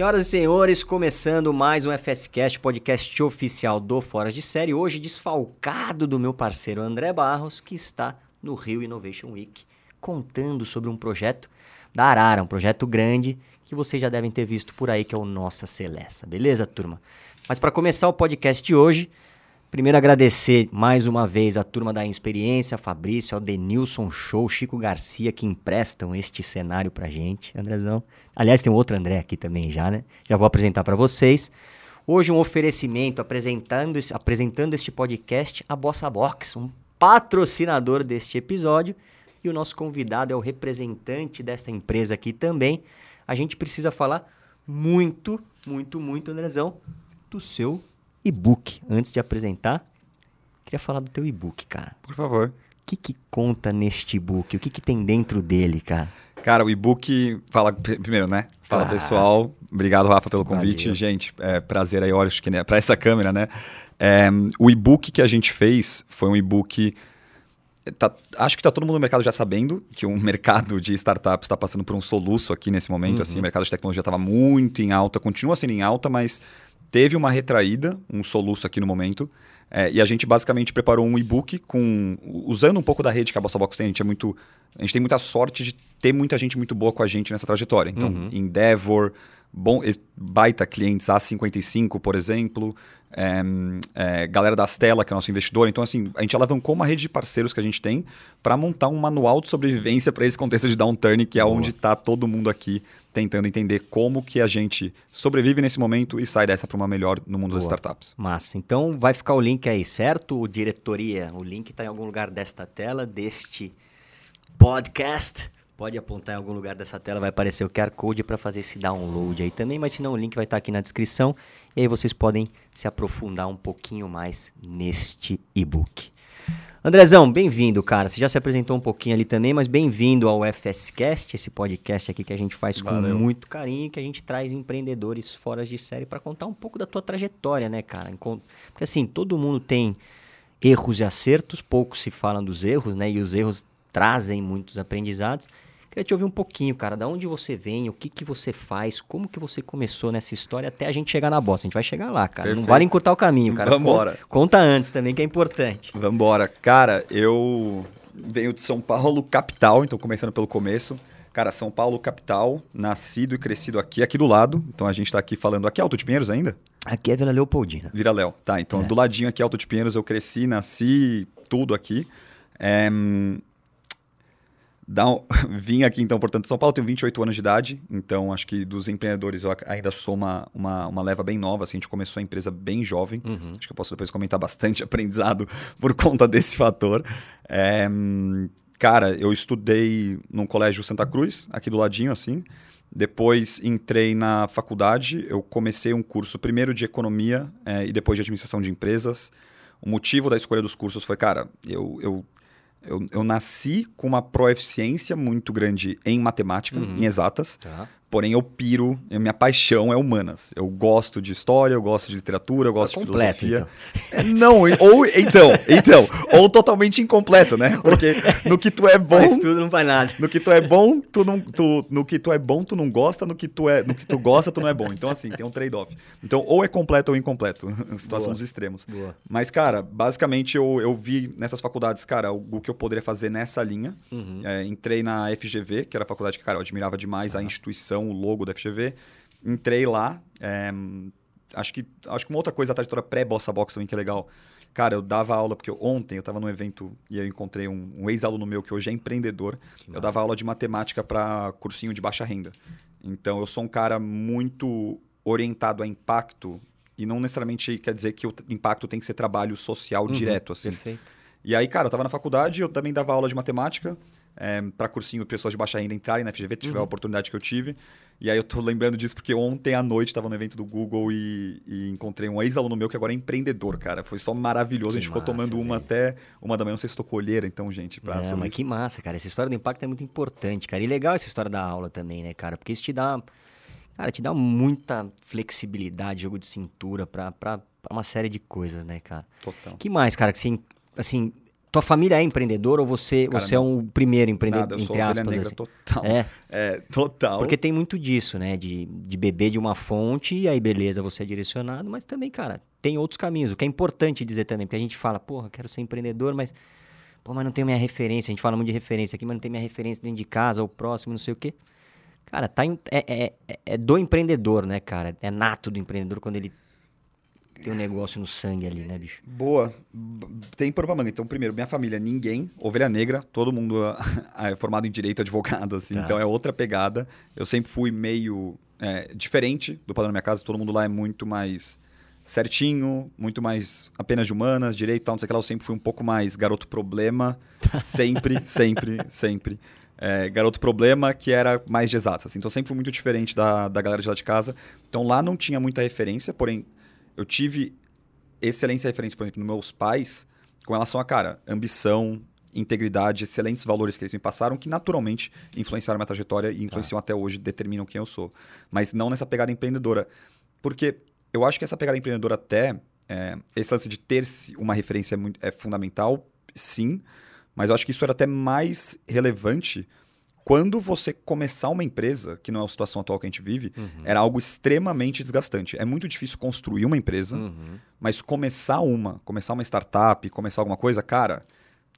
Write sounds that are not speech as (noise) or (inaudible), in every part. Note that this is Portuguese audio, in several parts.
Senhoras e senhores, começando mais um FSCast, podcast oficial do Fora de Série. Hoje desfalcado do meu parceiro André Barros, que está no Rio Innovation Week, contando sobre um projeto da Arara, um projeto grande que vocês já devem ter visto por aí, que é o Nossa Celeste. Beleza, turma? Mas para começar o podcast de hoje, Primeiro agradecer mais uma vez a turma da Experiência, Fabrício, ao Denilson Show, Chico Garcia, que emprestam este cenário pra gente, Andrezão. Aliás, tem um outro André aqui também já, né? Já vou apresentar para vocês. Hoje um oferecimento apresentando, apresentando este podcast, a Bossa Box, um patrocinador deste episódio. E o nosso convidado é o representante desta empresa aqui também. A gente precisa falar muito, muito, muito, Andrezão, do seu e-book. Antes de apresentar, queria falar do teu e-book, cara. Por favor. O que, que conta neste e-book? O que, que tem dentro dele, cara? Cara, o e-book. Fala primeiro, né? Fala pessoal. Obrigado, Rafa, pelo convite. Valeu. Gente, é prazer aí, olha, acho que né, para essa câmera, né? É, o e-book que a gente fez foi um e-book. Tá, acho que tá todo mundo no mercado já sabendo que o (laughs) mercado de startups está passando por um soluço aqui nesse momento. Uhum. Assim, o mercado de tecnologia estava muito em alta, continua sendo em alta, mas teve uma retraída, um soluço aqui no momento. É, e a gente basicamente preparou um e-book com usando um pouco da rede que a Bossa Box tem. A gente, é muito, a gente tem muita sorte de ter muita gente muito boa com a gente nessa trajetória. Então, uhum. Endeavor, bom, baita clientes A55, por exemplo, é, é, galera da Stella, que é nosso investidor. Então, assim, a gente alavancou uma rede de parceiros que a gente tem para montar um manual de sobrevivência para esse contexto de downturn, que é Boa. onde está todo mundo aqui tentando entender como que a gente sobrevive nesse momento e sai dessa para uma melhor no mundo Boa. das startups. Massa. Então vai ficar o link aí, certo? O diretoria, o link está em algum lugar desta tela, deste podcast. Pode apontar em algum lugar dessa tela, vai aparecer o QR Code para fazer esse download aí também, mas se não, o link vai estar tá aqui na descrição e aí vocês podem se aprofundar um pouquinho mais neste e-book. Andrezão, bem-vindo, cara. Você já se apresentou um pouquinho ali também, mas bem-vindo ao FSCast, esse podcast aqui que a gente faz Valeu. com muito carinho, que a gente traz empreendedores fora de série para contar um pouco da tua trajetória, né, cara? Porque assim, todo mundo tem erros e acertos, poucos se falam dos erros, né? E os erros trazem muitos aprendizados. Queria te ouvir um pouquinho, cara, da onde você vem, o que, que você faz, como que você começou nessa história até a gente chegar na bosta. A gente vai chegar lá, cara. Perfeito. Não vale encurtar o caminho, cara. Vambora. Conta, conta antes também, que é importante. Vambora. Cara, eu venho de São Paulo, capital, então começando pelo começo. Cara, São Paulo, capital, nascido e crescido aqui, aqui do lado. Então a gente está aqui falando. Aqui é Alto de Pinheiros ainda? Aqui é Vila Leopoldina. Vila Léo. Tá, então é. do ladinho aqui, Alto de Pinheiros, eu cresci, nasci, tudo aqui. É, um... (laughs) Vim aqui, então, portanto, São Paulo, tenho 28 anos de idade, então acho que dos empreendedores eu ainda sou uma, uma, uma leva bem nova, assim, a gente começou a empresa bem jovem, uhum. acho que eu posso depois comentar bastante (laughs) aprendizado por conta desse fator. É... Cara, eu estudei num colégio Santa Cruz, aqui do ladinho, assim, depois entrei na faculdade, eu comecei um curso primeiro de economia é, e depois de administração de empresas. O motivo da escolha dos cursos foi, cara, eu, eu eu, eu nasci com uma proeficiência muito grande em matemática, uhum. em exatas. Tá. Porém, eu piro, a minha paixão é humanas. Eu gosto de história, eu gosto de literatura, eu gosto é de completo, filosofia. Então. Não, ou (laughs) então, então, ou totalmente incompleto, né? Porque no que tu é bom, Faz tudo não faz nada. No que tu é bom, tu não, tu, no que tu é bom, tu não gosta, no que tu é, no que tu gosta, tu não é bom. Então assim, tem um trade-off. Então, ou é completo ou incompleto, (laughs) situação dos extremos. Boa. Mas cara, basicamente eu, eu vi nessas faculdades, cara, o, o que eu poderia fazer nessa linha. Uhum. É, entrei na FGV, que era a faculdade que, cara, eu admirava demais uhum. a instituição o logo da FGV. Entrei lá. É, acho, que, acho que uma outra coisa da trajetória pré-Bossa Box também que é legal. Cara, eu dava aula, porque eu, ontem eu estava num evento e eu encontrei um, um ex-aluno meu que hoje é empreendedor. Que eu massa. dava aula de matemática para cursinho de baixa renda. Então eu sou um cara muito orientado a impacto e não necessariamente quer dizer que o impacto tem que ser trabalho social uhum, direto, assim. Perfeito. E aí, cara, eu estava na faculdade, eu também dava aula de matemática é, para cursinho pessoas de baixa renda entrarem na FGV, tiver uhum. a oportunidade que eu tive. E aí eu tô lembrando disso porque ontem à noite estava no evento do Google e, e encontrei um ex-aluno meu que agora é empreendedor, cara. Foi só maravilhoso. Que a gente massa, ficou tomando uma até uma da manhã. Não sei se estou colheira, então, gente. Pra mas isso. que massa, cara. Essa história do impacto é muito importante, cara. E legal essa história da aula também, né, cara? Porque isso te dá. Cara, te dá muita flexibilidade, jogo de cintura para uma série de coisas, né, cara? Total. que mais, cara, que assim, assim Tua família é empreendedora ou você, Cara, você é um primeiro empreendedor, Nada, eu entre aspas? negra assim? total. É, É, total. porque tem muito disso, né? De, de beber de uma fonte e aí beleza, você é direcionado, mas também, cara, tem outros caminhos. O que é importante dizer também, porque a gente fala, porra, quero ser empreendedor, mas pô, mas não tem minha referência. A gente fala muito de referência aqui, mas não tem minha referência dentro de casa, ou próximo, não sei o quê. Cara, tá em- é, é, é- é do empreendedor, né, cara? É nato do empreendedor quando ele tem um negócio no sangue ali, né, bicho? Boa. Tem por manga. Então, primeiro, minha família, ninguém. Ovelha negra, todo mundo (laughs) é formado em direito, advogado, assim. Tá. Então, é outra pegada. Eu sempre fui meio é, diferente do padrão da minha casa. Todo mundo lá é muito mais certinho, muito mais apenas de humanas, direito e tal, não sei o que lá. Eu sempre fui um pouco mais garoto problema. (laughs) Sempre, sempre, sempre. É, garoto problema que era mais de exatas. Assim. Então, sempre fui muito diferente da, da galera de lá de casa. Então, lá não tinha muita referência, porém, eu tive excelência referente, por exemplo, nos meus pais, com relação a, cara, ambição, integridade, excelentes valores que eles me passaram, que naturalmente influenciaram minha trajetória e influenciam até hoje, determinam quem eu sou. Mas não nessa pegada empreendedora. Porque eu acho que essa pegada empreendedora até, é, esse lance de ter uma referência é, muito, é fundamental, sim, mas eu acho que isso era até mais relevante quando você começar uma empresa, que não é a situação atual que a gente vive, era algo extremamente desgastante. É muito difícil construir uma empresa, Uhum. mas começar uma, começar uma startup, começar alguma coisa, cara,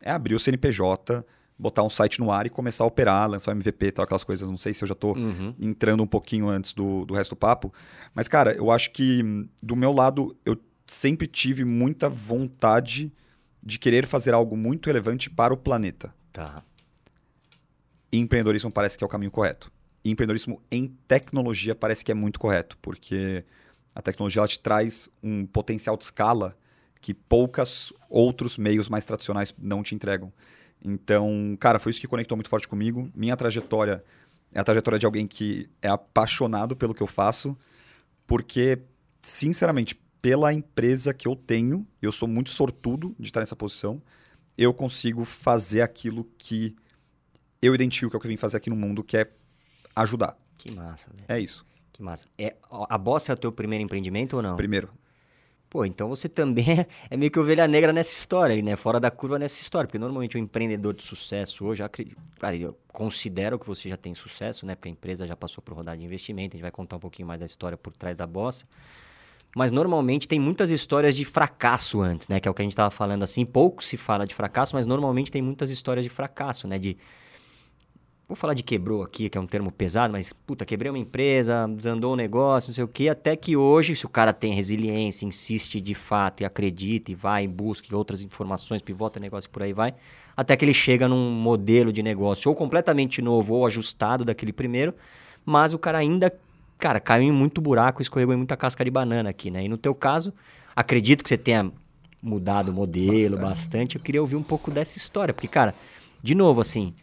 é abrir o CNPJ, botar um site no ar e começar a operar, lançar o MVP tal, aquelas coisas. Não sei se eu já tô Uhum. entrando um pouquinho antes do, do resto do papo. Mas, cara, eu acho que do meu lado, eu sempre tive muita vontade de querer fazer algo muito relevante para o planeta. Tá. Empreendedorismo parece que é o caminho correto. E empreendedorismo em tecnologia parece que é muito correto, porque a tecnologia ela te traz um potencial de escala que poucas outros meios mais tradicionais não te entregam. Então, cara, foi isso que conectou muito forte comigo. Minha trajetória é a trajetória de alguém que é apaixonado pelo que eu faço, porque, sinceramente, pela empresa que eu tenho, eu sou muito sortudo de estar nessa posição, eu consigo fazer aquilo que eu identifico que é o que eu vim fazer aqui no mundo, que é ajudar. Que massa, velho. É isso. Que massa. É, a Bossa é o teu primeiro empreendimento ou não? Primeiro. Pô, então você também (laughs) é- meio que ovelha negra nessa história, né? Fora da curva nessa história. Porque normalmente o empreendedor de sucesso hoje, eu acredito, cara, eu considero que você já tem sucesso, né? Porque a empresa já passou por rodada de investimento, a gente vai contar um pouquinho mais da história por trás da bossa. Mas normalmente tem muitas histórias de fracasso antes, né? Que é o que a gente tava falando assim. Pouco se fala de fracasso, mas normalmente tem muitas histórias de fracasso, né? De. Vou falar de quebrou aqui, que é um termo pesado, mas, puta, quebrei uma empresa, desandou o negócio, não sei o quê, até que hoje, se o cara tem resiliência, insiste de fato e acredita e vai em busca de outras informações, pivota negócio por aí vai, até que ele chega num modelo de negócio ou completamente novo ou ajustado daquele primeiro, mas o cara ainda, cara, caiu em muito buraco, escorregou em muita casca de banana aqui, né? E no teu caso, acredito que você tenha mudado o modelo bastante. Eu queria ouvir um pouco dessa história, porque, cara, de novo, assim,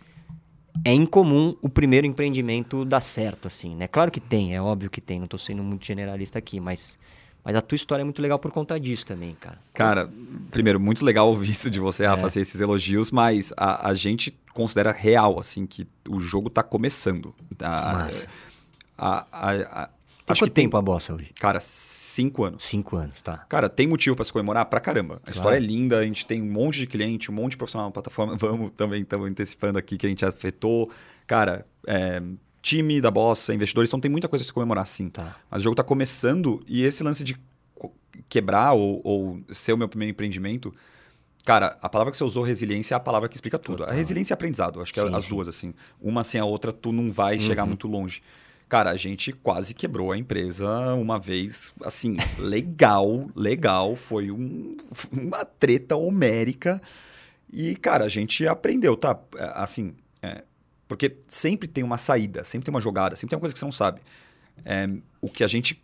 é incomum o primeiro empreendimento dar certo, assim, né? Claro que tem, é óbvio que tem, não tô sendo muito generalista aqui, mas, mas a tua história é muito legal por conta disso também, cara. Cara, primeiro, muito legal ouvir isso de você, Rafa, É. assim, esses elogios, mas a, a gente considera real, assim, que o jogo tá começando. A, Massa. a, a, a- Tem quanto que tem, tempo a bossa hoje? cara, cinco anos. Cinco anos, tá. Cara, tem motivo pra se comemorar pra caramba. A história é linda, a gente tem um monte de cliente, um monte de profissional na plataforma. (laughs) Vamos também, estamos antecipando aqui que a gente afetou. Cara, é, time da Bossa, investidores, então tem muita coisa pra se comemorar sim. Tá. Mas o jogo tá começando e esse lance de quebrar ou, ou ser o meu primeiro empreendimento. Cara, a palavra que você usou, resiliência, é a palavra que explica tudo. Total. A resiliência é aprendizado, acho que é Sim, as sim. duas, assim. Uma sem a outra, tu não vai chegar muito longe. Cara, a gente quase quebrou a empresa uma vez, assim, legal, (laughs) legal. Foi um- (laughs) uma treta homérica. E, cara, a gente aprendeu, tá? É, Assim, é, porque sempre tem uma saída, sempre tem uma jogada, sempre tem uma coisa que você não sabe. É, o que a gente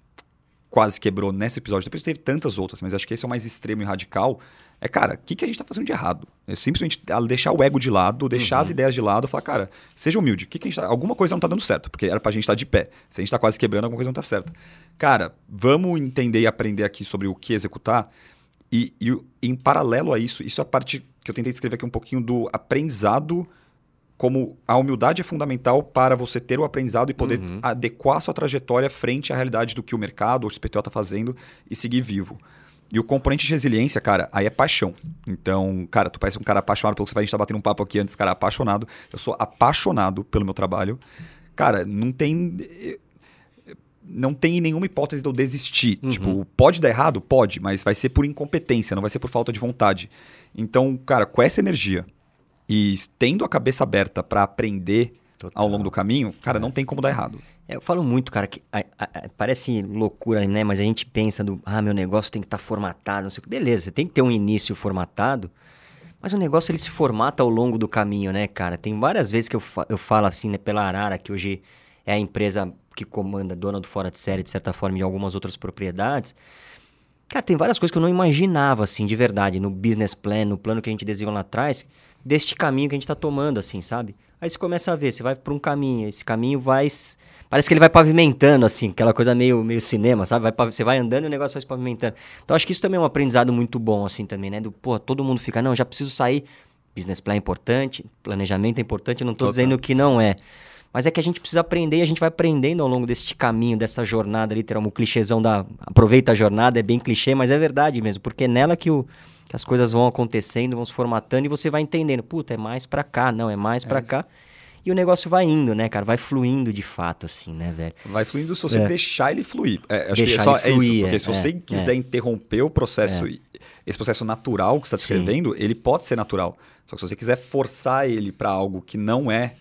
quase quebrou nesse episódio, depois teve tantas outras, mas acho que esse é o mais extremo e radical. É, cara, o que, que a gente tá fazendo de errado? É simplesmente deixar o ego de lado, deixar as ideias de lado, falar, cara, seja humilde. O que, que a gente tá... Alguma coisa não tá dando certo, porque era pra gente estar de pé. Se a gente tá quase quebrando, alguma coisa não tá certa. Cara, vamos entender e aprender aqui sobre o que executar. E, e em paralelo a isso, isso é a parte que eu tentei descrever aqui um pouquinho do aprendizado como a humildade é fundamental para você ter o aprendizado e poder adequar a sua trajetória frente à realidade do que o mercado ou o XPTO está fazendo e seguir vivo. E o componente de resiliência, cara, aí é paixão. Então, cara, tu parece um cara apaixonado pelo que você faz. A gente tá batendo um papo aqui antes, cara, apaixonado. Eu sou apaixonado pelo meu trabalho. Cara, não tem. Não tem nenhuma hipótese de eu desistir. Uhum. Tipo, pode dar errado? Pode, mas vai ser por incompetência, não vai ser por falta de vontade. Então, cara, com essa energia e tendo a cabeça aberta para aprender Total. ao longo do caminho, cara, não tem como dar errado. É, eu falo muito, cara, que a- a- a- parece loucura, né? Mas a gente pensa do, ah, meu negócio tem que estar formatado, não sei o que. Beleza, tem que ter um início formatado, mas o negócio ele se formata ao longo do caminho, né, cara? Tem várias vezes que eu, fa- eu falo assim, né, pela Arara, que hoje é a empresa que comanda, dona do Fora de Série, de certa forma, e algumas outras propriedades. Cara, tem várias coisas que eu não imaginava, assim, de verdade, no business plan, no plano que a gente desenhou lá atrás, deste caminho que a gente tá tomando, assim, sabe? Aí você começa a ver, você vai por um caminho, esse caminho vai. Parece que ele vai pavimentando, assim, aquela coisa meio, meio cinema, sabe? Vai, você vai andando e o negócio vai se pavimentando. Então acho que isso também é um aprendizado muito bom, assim, também, né? Do, pô, todo mundo fica, não, já preciso sair. Business plan é importante, planejamento é importante, eu não Total. dizendo que não é. Mas é que a gente precisa aprender e a gente vai aprendendo ao longo deste caminho, dessa jornada, literal, o clichêzão da aproveita a jornada, é bem clichê, mas é verdade mesmo, porque é nela que, o, que as coisas vão acontecendo, vão se formatando e você vai entendendo, puta, é mais pra cá, não, é mais pra cá. E o negócio vai indo, né, cara? Vai fluindo de fato, assim, né, velho? Vai fluindo se você É. deixar ele fluir. É, acho Deixar que é só ele é fluir, isso. Porque é, se você é, quiser interromper o processo, esse processo natural que você está Sim. descrevendo, ele pode ser natural. Só que se você quiser forçar ele para algo que não é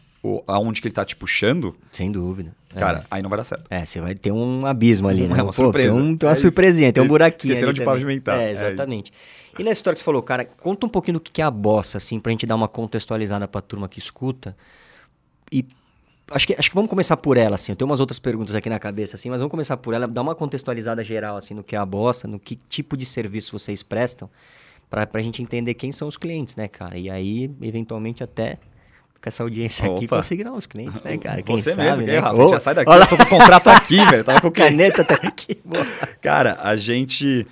aonde que ele tá te puxando, Sem dúvida. É. cara, aí não vai dar certo. É, você vai ter um abismo ali, né? É uma Pô, surpresa. Tem, um- tem uma É isso. surpresinha, tem um buraquinho esqueceram de também. pavimentar. É, É isso. exatamente. E na história que você falou, cara, conta um pouquinho do que é a bossa, assim, pra gente dar uma contextualizada pra turma que escuta. E acho que, acho que vamos começar por ela, assim. Eu tenho umas outras perguntas aqui na cabeça, assim, mas vamos começar por ela, dar uma contextualizada geral, assim, no que é a bossa, no que tipo de serviço vocês prestam, pra, pra gente entender quem são os clientes, né, cara? E aí, eventualmente, até com essa audiência aqui, Opa. conseguir os clientes, né, cara? Quem você sabe, mesmo, né? Rafa? Ô, Já sai daqui, olha eu tô com o contrato aqui, velho. Tava com o (laughs) cliente. caneta tá aqui. Boa. Cara, a gente.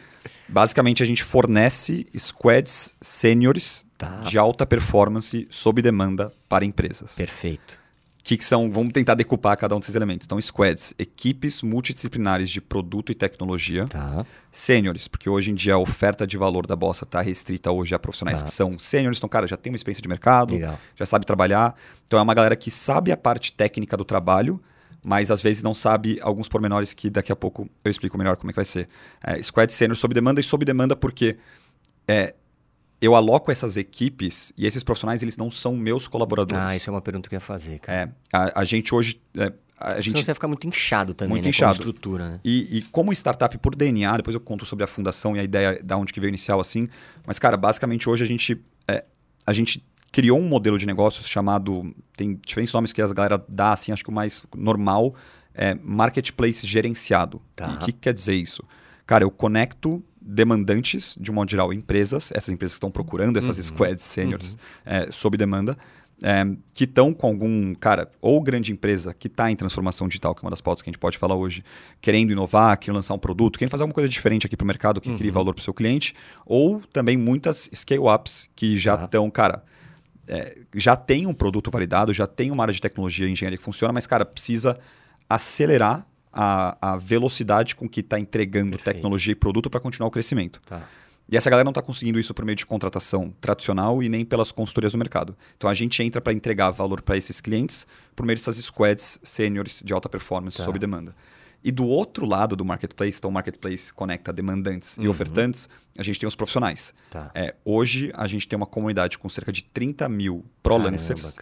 Basicamente, a gente fornece squads sêniores Tá. de alta performance sob demanda para empresas. Perfeito. Que, que são? Vamos tentar decupar cada um desses elementos. Então, squads, equipes multidisciplinares de produto e tecnologia. Tá. Sêniores, porque hoje em dia a oferta de valor da Bossa está restrita hoje a profissionais Tá. que são sêniores. Então, cara, já tem uma experiência de mercado, Legal. já sabe trabalhar. Então, é uma galera que sabe a parte técnica do trabalho, mas às vezes não sabe alguns pormenores que daqui a pouco eu explico melhor como é que vai ser. É, squad sênior sob demanda e sob demanda porque é, eu aloco essas equipes e esses profissionais eles não são meus colaboradores. Ah, isso é uma pergunta que eu ia fazer, cara. É, a, a gente hoje... é, a Senão gente você vai ficar muito inchado também, Muito né? inchado. Como estrutura, né? e, e como startup por DNA, depois eu conto sobre a fundação e a ideia da onde que veio inicial assim. Mas, cara, basicamente hoje a gente, é, a gente criou um modelo de negócios chamado. Tem diferentes nomes que as galera dá, assim, acho que o mais normal é marketplace gerenciado. Tá. E o que, que quer dizer isso? Cara, eu conecto demandantes, de um modo geral, empresas, essas empresas que estão procurando essas squads seniors é, sob demanda, é, que estão com algum, cara, ou grande empresa que está em transformação digital, que é uma das pautas que a gente pode falar hoje, querendo inovar, querendo lançar um produto, querendo fazer alguma coisa diferente aqui para o mercado que crie valor para o seu cliente, ou também muitas scale-ups que já Tá. estão, cara, é, já tem um produto validado, já tem uma área de tecnologia e engenharia que funciona, mas, cara, precisa acelerar a, a velocidade com que está entregando Perfeito. tecnologia e produto para continuar o crescimento. Tá. E essa galera não está conseguindo isso por meio de contratação tradicional e nem pelas consultorias do mercado. Então a gente entra para entregar valor para esses clientes por meio dessas squads seniors de alta performance Tá. sob demanda. E do outro lado do marketplace, então o marketplace conecta demandantes e Uhum. ofertantes, a gente tem os profissionais. Tá. É, hoje a gente tem uma comunidade com cerca de 30 mil prolancers,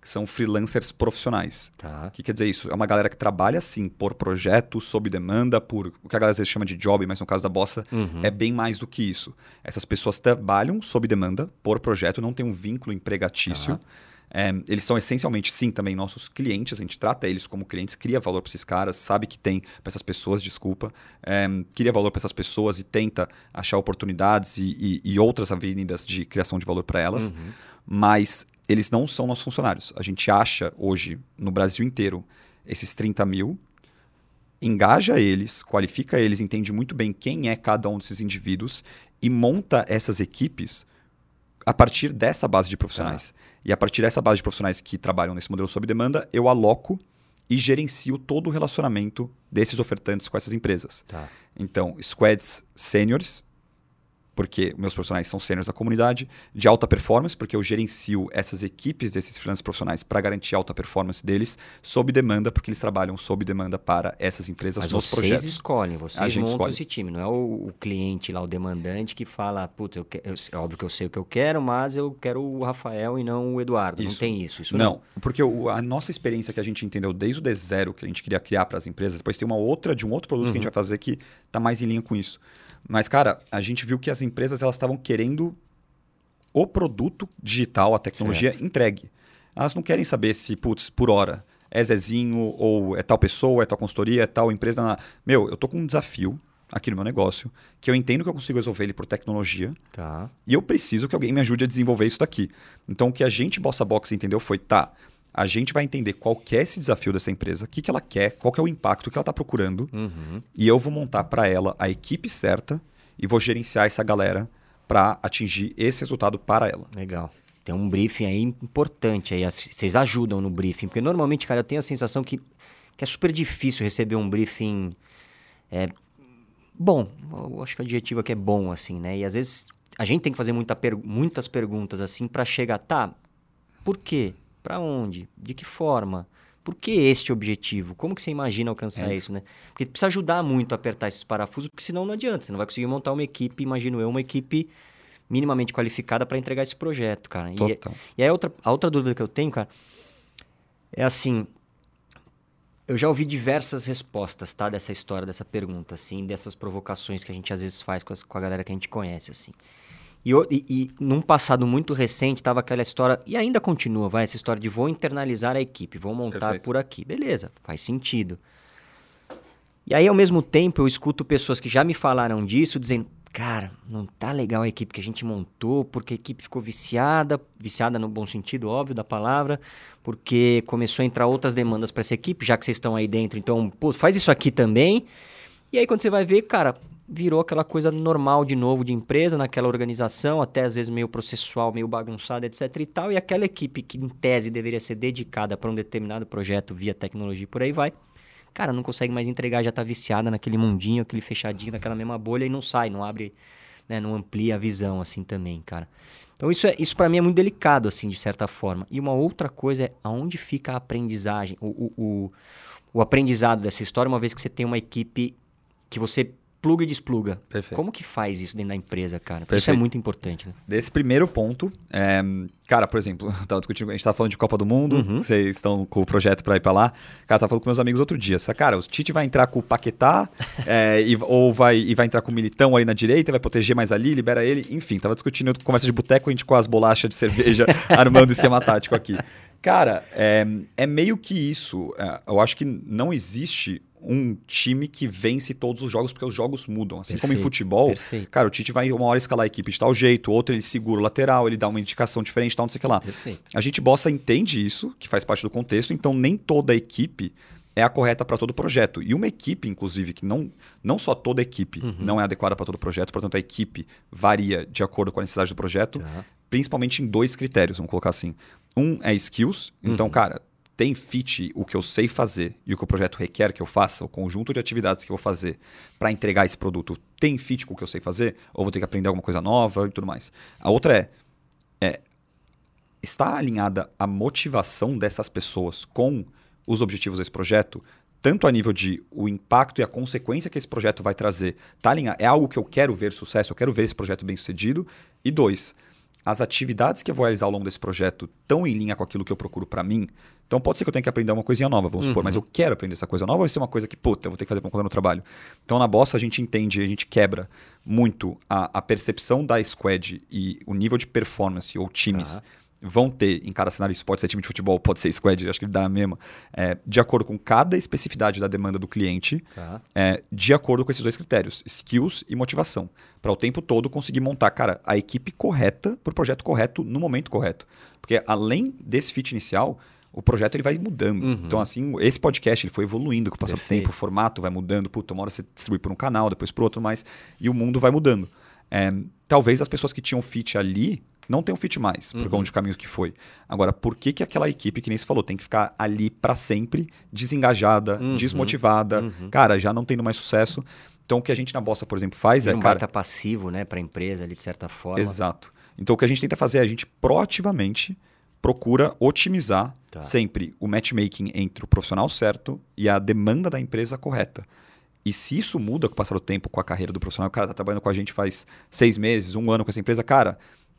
que são freelancers profissionais. Tá. O que quer dizer isso? É uma galera que trabalha sim por projeto, sob demanda, por o que a galera às vezes chama de job, mas no caso da Bossa Uhum. é bem mais do que isso. Essas pessoas trabalham sob demanda, por projeto, não tem um vínculo empregatício. Tá. É, eles são essencialmente, sim, também nossos clientes, a gente trata eles como clientes, cria valor para esses caras, sabe que tem para essas pessoas, desculpa, é, cria valor para essas pessoas e tenta achar oportunidades e, e- e outras avenidas de criação de valor para elas, Uhum. mas eles não são nossos funcionários. A gente acha hoje, no Brasil inteiro, esses 30 mil, engaja eles, qualifica eles, entende muito bem quem é cada um desses indivíduos e monta essas equipes a partir dessa base de profissionais. E a partir dessa base de profissionais que trabalham nesse modelo sob demanda, eu aloco e gerencio todo o relacionamento desses ofertantes com essas empresas. Tá. Então, squads seniors, porque meus profissionais são sêniores da comunidade, de alta performance, porque eu gerencio essas equipes desses freelancers profissionais para garantir a alta performance deles, sob demanda, porque eles trabalham sob demanda para essas empresas Mas nos vocês projetos. escolhem, vocês montam escolhe. esse time, não é o, o, cliente lá, o demandante, que fala, putz, eu que, eu, é óbvio que eu sei o que eu quero, mas eu quero o Rafael e não o Eduardo. Isso. Não tem isso. isso não, não. porque o, a nossa experiência que a gente entendeu desde o D0 que a gente queria criar para as empresas, depois tem uma outra de um outro produto uhum. que a gente uhum. vai fazer que está mais em linha com isso. Mas, cara, a gente viu que as empresas elas estavam querendo o produto digital, a tecnologia certo. entregue. Elas não querem saber se, putz, por hora, é Zezinho, ou é tal pessoa, é tal consultoria, é tal empresa. Não, não. Meu, eu tô com um desafio aqui no meu negócio, que eu entendo que eu consigo resolver ele por tecnologia, tá. e eu preciso que alguém me ajude a desenvolver isso daqui. Então, o que a gente, Bossa Box, entendeu foi, tá, a gente vai entender qual é esse desafio dessa empresa, o que, que ela quer, qual que é o impacto que ela está procurando, uhum. e eu vou montar para ela a equipe certa e vou gerenciar essa galera para atingir esse resultado para ela. Legal. Tem um briefing aí importante aí, vocês ajudam no briefing, porque normalmente, cara, eu tenho a sensação que, que é super difícil receber um briefing é, bom. Eu acho que o adjetivo aqui é bom, assim, né? E às vezes a gente tem que fazer muita per muitas perguntas assim para chegar, tá? Por quê? Para onde? De que forma? Por que este objetivo? Como que você imagina alcançar é isso. isso, né? Porque precisa ajudar muito a apertar esses parafusos, porque senão não adianta. Você não vai conseguir montar uma equipe, imagino eu, uma equipe minimamente qualificada para entregar esse projeto, cara. Total. E, e aí outra, a outra dúvida que eu tenho, cara, é assim, eu já ouvi diversas respostas, tá? Dessa história, dessa pergunta, assim, dessas provocações que a gente às vezes faz com, as, com a galera que a gente conhece, assim. E, e, e num passado muito recente estava aquela história, e ainda continua, vai, essa história de vou internalizar a equipe, vou montar Perfeito. por aqui. Beleza, faz sentido. E aí, ao mesmo tempo, eu escuto pessoas que já me falaram disso, dizendo, cara, não tá legal a equipe que a gente montou, porque a equipe ficou viciada, viciada no bom sentido, óbvio, da palavra, porque começou a entrar outras demandas para essa equipe, já que vocês estão aí dentro, então, pô, faz isso aqui também. E aí, quando você vai ver, cara, virou aquela coisa normal de novo de empresa, naquela organização, até às vezes meio processual, meio bagunçada, etc e tal. E aquela equipe que em tese deveria ser dedicada para um determinado projeto via tecnologia por aí vai, cara, não consegue mais entregar, já está viciada naquele mundinho, aquele fechadinho, naquela mesma bolha e não sai, não abre, né, não amplia a visão assim também, cara. Então isso, é, isso para mim é muito delicado, assim, de certa forma. E uma outra coisa é aonde fica a aprendizagem, o, o, o, o aprendizado dessa história, uma vez que você tem uma equipe que você pluga e despluga. Perfeito. Como que faz isso dentro da empresa, cara? Isso é muito importante, né? Desse primeiro ponto, é, cara, por exemplo, (laughs) tava discutindo, a gente tava falando de Copa do Mundo, uhum. vocês estão com o projeto para ir para lá. Cara, tava falando com meus amigos outro dia. Cara, o Tite vai entrar com o Paquetá, (laughs) é, e, ou vai, e vai entrar com o Militão ali na direita, vai proteger mais ali, libera ele. Enfim, tava discutindo conversa de boteco, a gente com as bolachas de cerveja, (laughs) armando o esquema tático aqui. Cara, é, é meio que isso. É, eu acho que não existe um time que vence todos os jogos, porque os jogos mudam. Assim perfeito, como em futebol, perfeito. cara, o Tite vai uma hora escalar a equipe de tal jeito, outra ele segura o lateral, ele dá uma indicação diferente, tal, não sei o que lá. Perfeito. A gente bossa entende isso, que faz parte do contexto, então nem toda a equipe é a correta para todo projeto. E uma equipe, inclusive, que não, não só toda equipe uhum. não é adequada para todo projeto, portanto a equipe varia de acordo com a necessidade do projeto, uhum. principalmente em dois critérios, vamos colocar assim. Um é skills, então, uhum. cara, tem fit o que eu sei fazer e o que o projeto requer que eu faça, o conjunto de atividades que eu vou fazer para entregar esse produto, tem fit com o que eu sei fazer? Ou vou ter que aprender alguma coisa nova e tudo mais? A outra é, é está alinhada a motivação dessas pessoas com os objetivos desse projeto? Tanto a nível de o impacto e a consequência que esse projeto vai trazer, tá alinhado, é algo que eu quero ver sucesso, eu quero ver esse projeto bem sucedido. E dois, as atividades que eu vou realizar ao longo desse projeto estão em linha com aquilo que eu procuro para mim. Então pode ser que eu tenha que aprender uma coisinha nova, vamos uhum. supor, mas eu quero aprender essa coisa nova, vai ser uma coisa que, puta, eu vou ter que fazer para conta no trabalho. Então na Bossa a gente entende, a gente quebra muito a, a percepção da squad e o nível de performance ou times. Uhum vão ter em cada cenário, isso pode ser time de futebol, pode ser squad, acho que ele dá a mesma, é, de acordo com cada especificidade da demanda do cliente, tá. é, de acordo com esses dois critérios, skills e motivação, para o tempo todo conseguir montar, cara, a equipe correta para o projeto correto no momento correto. Porque além desse fit inicial, o projeto ele vai mudando. Uhum. Então, assim, esse podcast ele foi evoluindo com o passar do tempo, o formato vai mudando, puta, uma hora você distribui por um canal, depois por outro, mais, e o mundo vai mudando. É, talvez as pessoas que tinham fit ali não tem um fit mais, por uhum. conta de caminho que foi. Agora, por que, que aquela equipe, que nem se falou, tem que ficar ali para sempre, desengajada, uhum. desmotivada, uhum. cara, já não tendo mais sucesso? Então, o que a gente na Bossa, por exemplo, faz é. Um cara... passivo, né, para a empresa ali, de certa forma. Exato. Então, o que a gente tenta fazer é a gente proativamente procura otimizar tá. sempre o matchmaking entre o profissional certo e a demanda da empresa correta. E se isso muda com o passar do tempo, com a carreira do profissional, o cara está trabalhando com a gente faz seis meses, um ano com essa empresa, cara,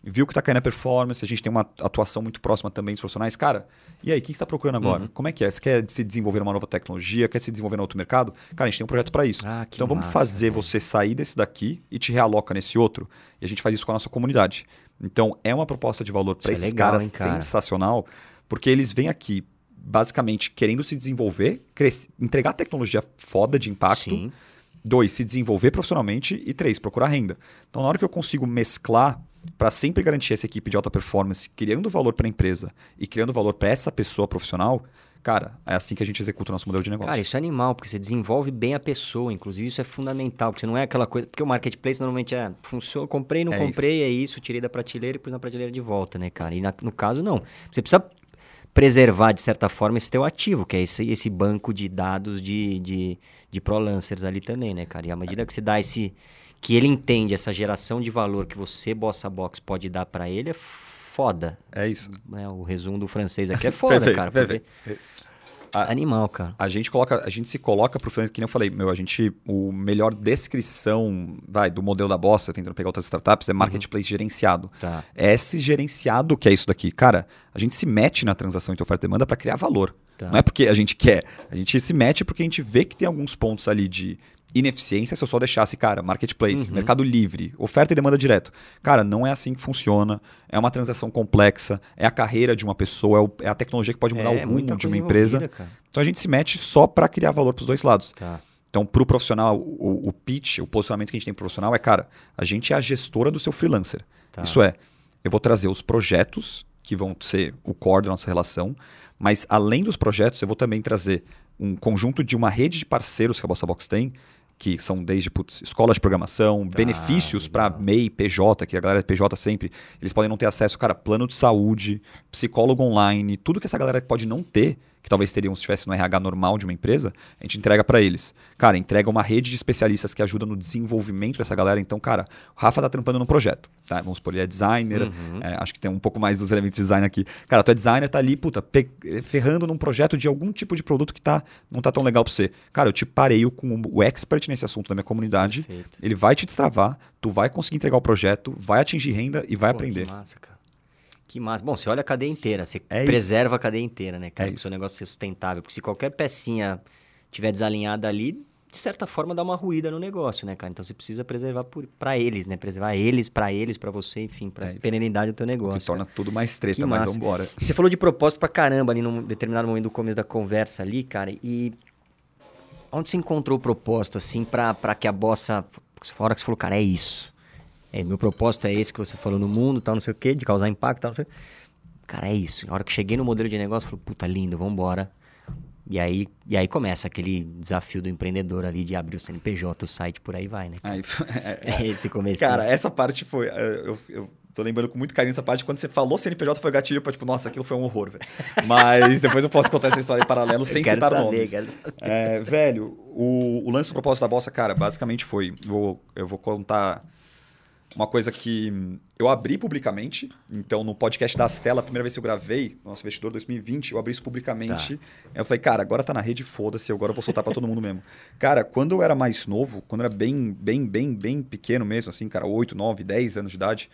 viu que está caindo a performance, a gente tem uma atuação muito próxima também dos profissionais. Cara, e aí, o que você está procurando agora? Uhum. Como é que é? Você quer se desenvolver uma nova tecnologia? Quer se desenvolver em outro mercado? Cara, a gente tem um projeto para isso. Ah, então vamos massa, fazer você sair desse daqui e te realoca nesse outro. E a gente faz isso com a nossa comunidade. Então é uma proposta de valor para é esses legal, caras hein, cara? sensacional, porque eles vêm aqui basicamente querendo se desenvolver, entregar tecnologia foda de impacto. Sim. Dois, se desenvolver profissionalmente. E três, procurar renda. Então, na hora que eu consigo mesclar para sempre garantir essa equipe de alta performance, criando valor para a empresa e criando valor para essa pessoa profissional, cara, é assim que a gente executa o nosso modelo de negócio. Cara, isso é animal, porque você desenvolve bem a pessoa, inclusive isso é fundamental, porque você não é aquela coisa, porque o marketplace normalmente é, funciona, comprei, não é comprei, isso. é isso, tirei da prateleira e pus na prateleira de volta, né, cara? E na, no caso não. Você precisa preservar de certa forma esse teu ativo, que é esse, esse banco de dados de, de, de ProLancers ali também, né, cara? E à medida que você dá esse que ele entende essa geração de valor que você, Bossa Box, pode dar para ele, é foda. É isso. É, o resumo do francês aqui é (laughs) foda, perfeito, cara. Perfeito. A, Animal, cara. A gente coloca, a gente se coloca pro freelancer, que nem eu falei, meu, a gente, o melhor descrição, vai, do modelo da Bossa, tentando pegar outras startups, é uhum. marketplace uhum. gerenciado. Tá. É esse gerenciado que é isso daqui. Cara, a gente se mete na transação entre oferta e demanda para criar valor. Tá. Não é porque a gente quer, a gente se mete porque a gente vê que tem alguns pontos ali de ineficiência se eu só deixasse, cara, marketplace, uhum. mercado livre, oferta e demanda direto. Cara, não é assim que funciona. É uma transação complexa, é a carreira de uma pessoa, é, é a tecnologia que pode mudar é, o rumo de uma empresa. Então a gente se mete só para criar valor para os dois lados. Tá. Então, para o profissional, o, pitch, o posicionamento que a gente tem para profissional é, cara, a gente é a gestora do seu freelancer. Tá. Isso é, eu vou trazer os projetos que vão ser o core da nossa relação, mas além dos projetos, eu vou também trazer um conjunto de uma rede de parceiros que a Bossa Box tem, que são desde putz, escolas de programação, tá, benefícios para MEI, PJ, que a galera é PJ sempre, eles podem não ter acesso, cara, plano de saúde, psicólogo online, tudo que essa galera pode não ter, que talvez teriam se estivesse no RH normal de uma empresa, a gente entrega para eles. Cara, entrega uma rede de especialistas que ajuda no desenvolvimento dessa galera. Então, cara, o Rafa tá trampando no projeto. Tá? Vamos supor, ele é designer, uhum. é, acho que tem um pouco mais dos elementos de design aqui. Cara, tu é designer, tá ali, puta, ferrando num projeto de algum tipo de produto que tá, não tá tão legal pra você. Cara, eu te pareio com o expert nesse assunto da minha comunidade. Perfeito. Ele vai te destravar, tu vai conseguir entregar o projeto, vai atingir renda e vai Pô, aprender. Que massa, cara. Que massa. Bom, você olha a cadeia inteira, você é preserva isso. a cadeia inteira, né, cara? É o seu negócio ser sustentável. Porque se qualquer pecinha tiver desalinhada ali, de certa forma dá uma ruída no negócio, né, cara? Então você precisa preservar para eles, né? Preservar eles, para eles, para você, enfim, para é perenidade do teu negócio. Que torna tudo mais treta, que mas massa. vambora. E você falou de propósito pra caramba ali num determinado momento do começo da conversa ali, cara, e onde você encontrou o propósito, assim, para que a bossa. Fora que você falou, cara, é isso. É, meu propósito é esse que você falou no mundo, tal, não sei o quê, de causar impacto, tal, não sei o quê. Cara, é isso. A hora que cheguei no modelo de negócio, falei, puta, lindo, vambora. E aí, e aí começa aquele desafio do empreendedor ali de abrir o CNPJ, o site, por aí vai, né? Aí, (laughs) é, é, (laughs) esse começo. Cara, essa parte foi. É, eu, eu tô lembrando com muito carinho essa parte. Quando você falou CNPJ, foi gatilho pra tipo, nossa, aquilo foi um horror, velho. (laughs) Mas depois eu posso contar essa história em paralelo sem citar saber, nomes. Quero saber. É, velho, o, o lance do propósito da bossa, cara, basicamente foi. Vou, eu vou contar uma coisa que eu abri publicamente. Então, no podcast da Astela, a primeira vez que eu gravei, nosso investidor 2020, eu abri isso publicamente. Tá. Eu falei, cara, agora tá na rede, foda-se, agora eu vou soltar para todo mundo mesmo. (laughs) Cara, quando eu era mais novo, quando eu era bem, bem, bem, bem pequeno mesmo, assim, cara, 8, 9, 10 anos de idade,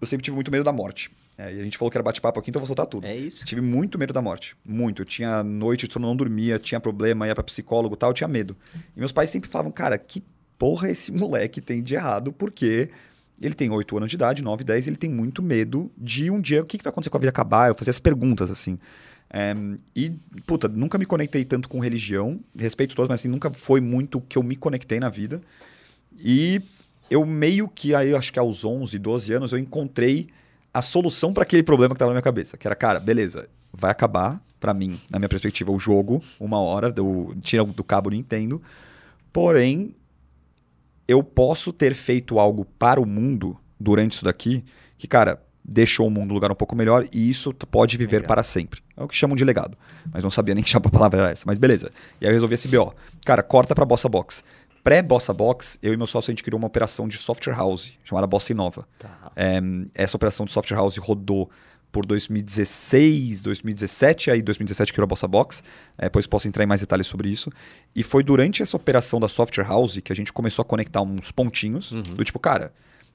eu sempre tive muito medo da morte. É, e a gente falou que era bate-papo aqui, então eu vou soltar tudo. É isso. Tive muito medo da morte. Muito. Eu tinha noite de sono, não dormia, tinha problema, ia para psicólogo e tal, eu tinha medo. E meus pais sempre falavam, cara, que porra esse moleque tem de errado, porque ele tem 8 anos de idade, 9, 10, ele tem muito medo de um dia o que, que vai acontecer com a vida acabar. Eu fazia as perguntas assim. É, e, puta, nunca me conectei tanto com religião, respeito todos, mas assim, nunca foi muito que eu me conectei na vida. E eu meio que, aí acho que aos 11, 12 anos, eu encontrei a solução para aquele problema que estava na minha cabeça. Que era, cara, beleza, vai acabar, para mim, na minha perspectiva, o jogo, uma hora, do, tira do cabo Nintendo. Porém, eu posso ter feito algo para o mundo durante isso daqui que, cara, deixou o mundo um lugar um pouco melhor e isso pode viver Legal. para sempre. É o que chamam de legado. Mas não sabia nem que (laughs) a palavra era essa. Mas beleza. E aí eu resolvi esse BO. Cara, corta para Bossa Box. pré-Bossa Box, eu e meu sócio a gente criou uma operação de software house chamada Bossa Inova. Tá. É, essa operação de software house rodou por 2016, 2017, aí 2017 criou a Bossa Box, é, depois posso entrar em mais detalhes sobre isso. E foi durante essa operação da Software House que a gente começou a conectar uns pontinhos, uhum. do tipo, cara,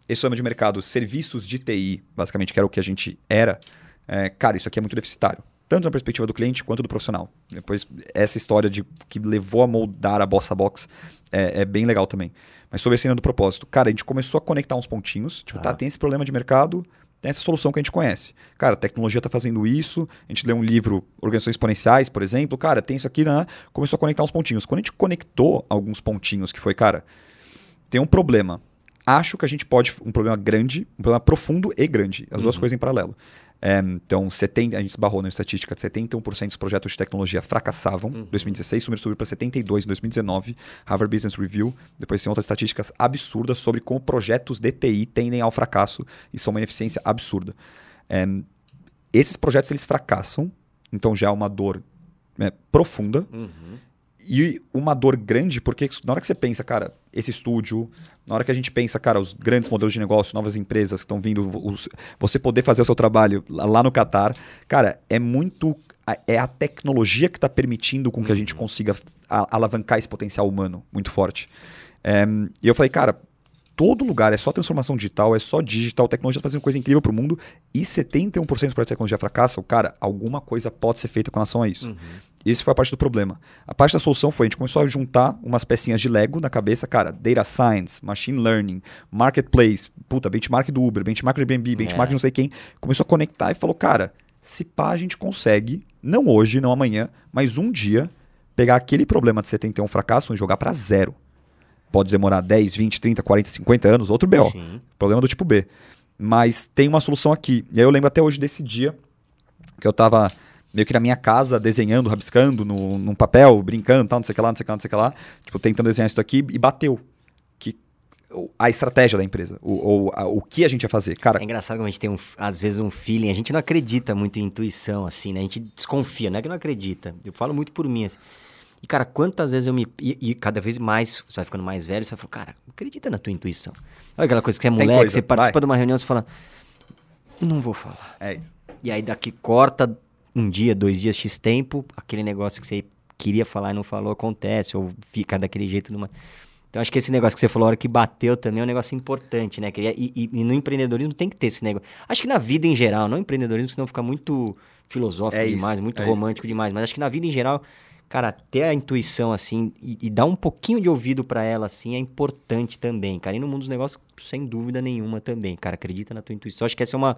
esse problema de mercado, serviços de TI, basicamente, que era o que a gente era, é, cara, isso aqui é muito deficitário. Tanto na perspectiva do cliente quanto do profissional. Depois, essa história de que levou a moldar a Bossa Box é, é bem legal também. Mas sobre a cena do propósito, cara, a gente começou a conectar uns pontinhos. Tipo, ah. tá, tem esse problema de mercado, tem essa solução que a gente conhece. Cara, a tecnologia está fazendo isso, a gente lê um livro, Organizações Exponenciais, por exemplo, cara, tem isso aqui, né? começou a conectar uns pontinhos. Quando a gente conectou alguns pontinhos, que foi, cara, tem um problema. Acho que a gente pode, um problema grande, um problema profundo e grande, as uhum. duas coisas em paralelo. É, então, 70, a gente esbarrou na estatística, 71% dos projetos de tecnologia fracassavam em uhum. 2016, o número subiu para 72% em 2019, Harvard Business Review. Depois tem outras estatísticas absurdas sobre como projetos de TI tendem ao fracasso e são uma ineficiência absurda. É, esses projetos eles fracassam, então já é uma dor né, profunda. Uhum. E uma dor grande, porque na hora que você pensa, cara, esse estúdio, na hora que a gente pensa, cara, os grandes modelos de negócio, novas empresas que estão vindo, os, você poder fazer o seu trabalho lá no Catar, cara, é muito. É a tecnologia que está permitindo com que a gente uhum. consiga alavancar esse potencial humano muito forte. É, e eu falei, cara, todo lugar é só transformação digital, é só digital, tecnologia está fazendo coisa incrível para o mundo e 71% dos projetos de tecnologia fracassam, cara, alguma coisa pode ser feita com relação a isso. Uhum. Esse foi a parte do problema. A parte da solução foi a gente começou a juntar umas pecinhas de Lego na cabeça, cara, data science, machine learning, marketplace, puta, benchmark do Uber, benchmark do Airbnb, benchmark de não sei quem. Começou a conectar e falou, cara, se pá a gente consegue, não hoje, não amanhã, mas um dia, pegar aquele problema de você ter um fracasso e jogar para zero. Pode demorar 10, 20, 30, 40, 50 anos, outro BO. Sim. Problema do tipo B. Mas tem uma solução aqui. E aí eu lembro até hoje desse dia que eu tava meio que na minha casa, desenhando, rabiscando no, num papel, brincando, tal, não sei o que lá, não sei o que lá, não sei o que lá. Tipo, tentando desenhar isso aqui e bateu. Que a estratégia da empresa, o, o, a, o que a gente ia fazer. Cara, é engraçado como a gente tem, um, às vezes, um feeling. A gente não acredita muito em intuição, assim, né? A gente desconfia, não é que não acredita. Eu falo muito por mim, assim. E, cara, quantas vezes eu me. E, e, cada vez mais, você vai ficando mais velho, você fala, cara, acredita na tua intuição. Olha aquela coisa que você é moleque, coisa, você participa vai. de uma reunião, você fala, não vou falar. É isso. E aí daqui corta um dia, dois dias, X tempo, aquele negócio que você queria falar e não falou acontece, ou fica daquele jeito numa. Então acho que esse negócio que você falou, a hora que bateu também é um negócio importante, né? E, e, e no empreendedorismo tem que ter esse negócio. Acho que na vida em geral, não empreendedorismo, senão fica muito filosófico é demais, muito é romântico isso. demais, mas acho que na vida em geral, cara, ter a intuição assim e, e dar um pouquinho de ouvido para ela assim é importante também, cara. E no mundo dos negócios, sem dúvida nenhuma também, cara, acredita na tua intuição. Acho que essa é uma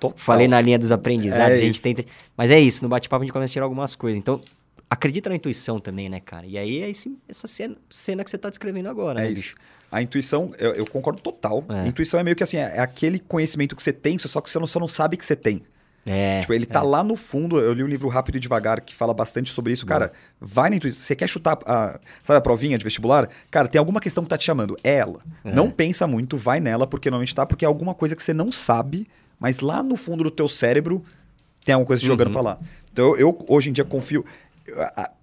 Total. Falei na linha dos aprendizados, é a gente tenta. Mas é isso, no bate-papo a gente começa a tirar algumas coisas. Então, acredita na intuição também, né, cara? E aí é esse, essa cena, cena que você está descrevendo agora, é né, isso. bicho? A intuição, eu, eu concordo total. É. A intuição é meio que assim, é, é aquele conhecimento que você tem, só que você não, só não sabe que você tem. É, tipo, ele tá é. lá no fundo. Eu li um livro Rápido e Devagar que fala bastante sobre isso. Cara, vai na intuição. Você quer chutar a, sabe a provinha de vestibular? Cara, tem alguma questão que tá te chamando. É ela. É. Não pensa muito, vai nela, porque normalmente tá, porque é alguma coisa que você não sabe mas lá no fundo do teu cérebro tem alguma coisa jogando uhum. para lá. Então eu, eu, hoje em dia confio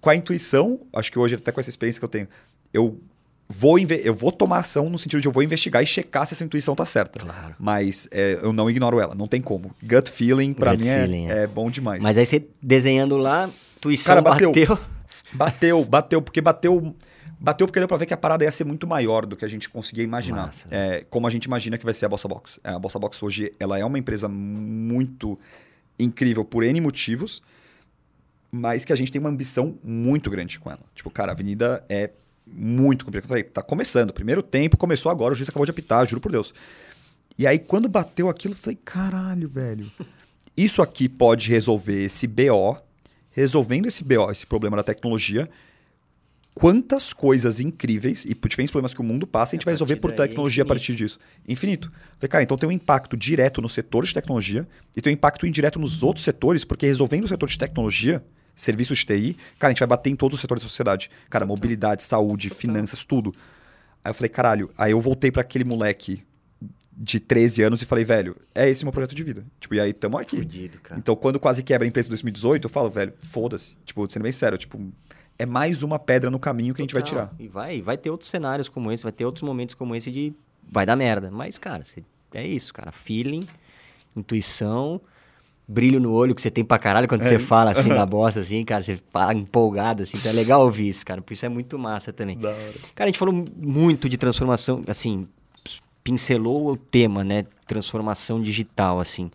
com a intuição, acho que hoje até com essa experiência que eu tenho, eu vou eu vou tomar ação no sentido de eu vou investigar e checar se essa intuição tá certa. Claro. Mas é, eu não ignoro ela, não tem como. Gut feeling para mim é, feeling, é. é, bom demais. Mas aí você desenhando lá, intuição Cara, bateu. Bateu, bateu, bateu porque bateu Bateu porque deu pra ver que a parada ia ser muito maior do que a gente conseguia imaginar. é, como a gente imagina que vai ser a Bossa Box. É, a Bossa Box hoje ela é uma empresa muito incrível por N motivos, mas que a gente tem uma ambição muito grande com ela. Tipo, cara, a avenida é muito complicada. Eu falei, tá começando. Primeiro tempo começou agora, o juiz acabou de apitar, juro por Deus. E aí, quando bateu aquilo, eu falei, caralho, velho. Isso aqui pode resolver esse BO. Resolvendo esse BO, esse problema da tecnologia, quantas coisas incríveis e diferentes problemas que o mundo passa, a gente vai resolver por tecnologia a partir disso. Infinito. Falei, cara, então tem um impacto direto no setor de tecnologia e tem um impacto indireto nos outros setores, porque resolvendo o setor de tecnologia, serviços de TI, cara, a gente vai bater em todos os setores da sociedade. Cara, mobilidade, saúde, finanças, tudo. Aí eu falei, caralho, aí eu voltei para aquele moleque de 13 anos e falei, velho, é esse meu projeto de vida. Tipo, e aí tamo aqui. Fudido, então, quando quase quebra a empresa em 2018, eu falo, velho, foda-se. Tipo, sendo bem sério, tipo, é mais uma pedra no caminho que a gente vai tirar. E vai, vai ter outros cenários como esse, vai ter outros momentos como esse de vai dar merda. Mas, cara, você, é isso, cara. Feeling, intuição, brilho no olho que você tem pra caralho quando é. você fala assim (laughs) da bosta, assim, cara, você fala empolgado, assim, então é legal ouvir isso, cara. Por isso é muito massa também. Cara, a gente falou muito de transformação, assim, pincelou o tema, né? Transformação digital, assim.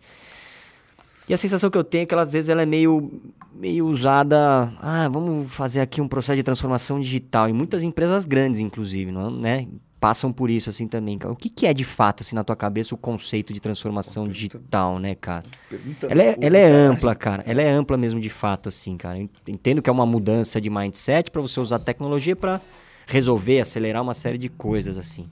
E a sensação que eu tenho é que ela, às vezes ela é meio, meio usada. Ah, vamos fazer aqui um processo de transformação digital. E muitas empresas grandes, inclusive, não, né? Passam por isso assim também. O que, que é de fato, assim, na tua cabeça, o conceito de transformação digital, né, cara? Ela é, ela é ampla, cara. Ela é ampla mesmo de fato, assim, cara. Eu entendo que é uma mudança de mindset para você usar tecnologia para resolver, acelerar uma série de coisas, assim.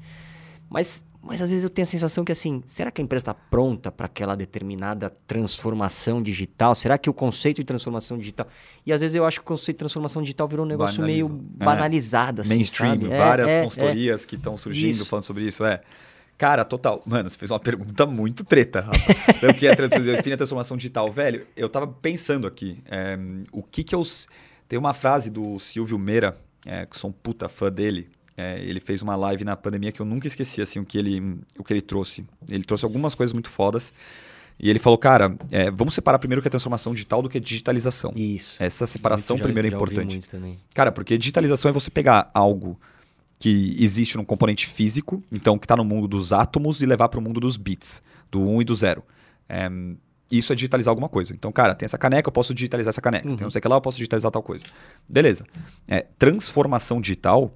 Mas mas às vezes eu tenho a sensação que assim, será que a empresa está pronta para aquela determinada transformação digital? Será que o conceito de transformação digital. E às vezes eu acho que o conceito de transformação digital virou um negócio Banaliza. meio é. banalizado, é. assim. Mainstream, sabe? várias é, é consultorias é, que estão surgindo isso. falando sobre isso. É. Cara, total. Mano, você fez uma pergunta muito treta, Rafa. o que é a transformação digital? Velho, eu tava pensando aqui. É, o que que eu. Tem uma frase do Silvio Meira, é, que sou um puta fã dele, é, ele fez uma live na pandemia que eu nunca esqueci assim, o, que ele, o que ele trouxe. Ele trouxe algumas coisas muito fodas. E ele falou, cara, é, vamos separar primeiro o que é transformação digital do que é digitalização. Isso. Essa separação já, primeiro é importante. Cara, porque digitalização é você pegar algo que existe num componente físico, então que está no mundo dos átomos, e levar para o mundo dos bits, do 1 e do 0. É, isso é digitalizar alguma coisa. Então, cara, tem essa caneca, eu posso digitalizar essa caneca. Uhum. Tem não sei o que lá, eu posso digitalizar tal coisa. Beleza. É, transformação digital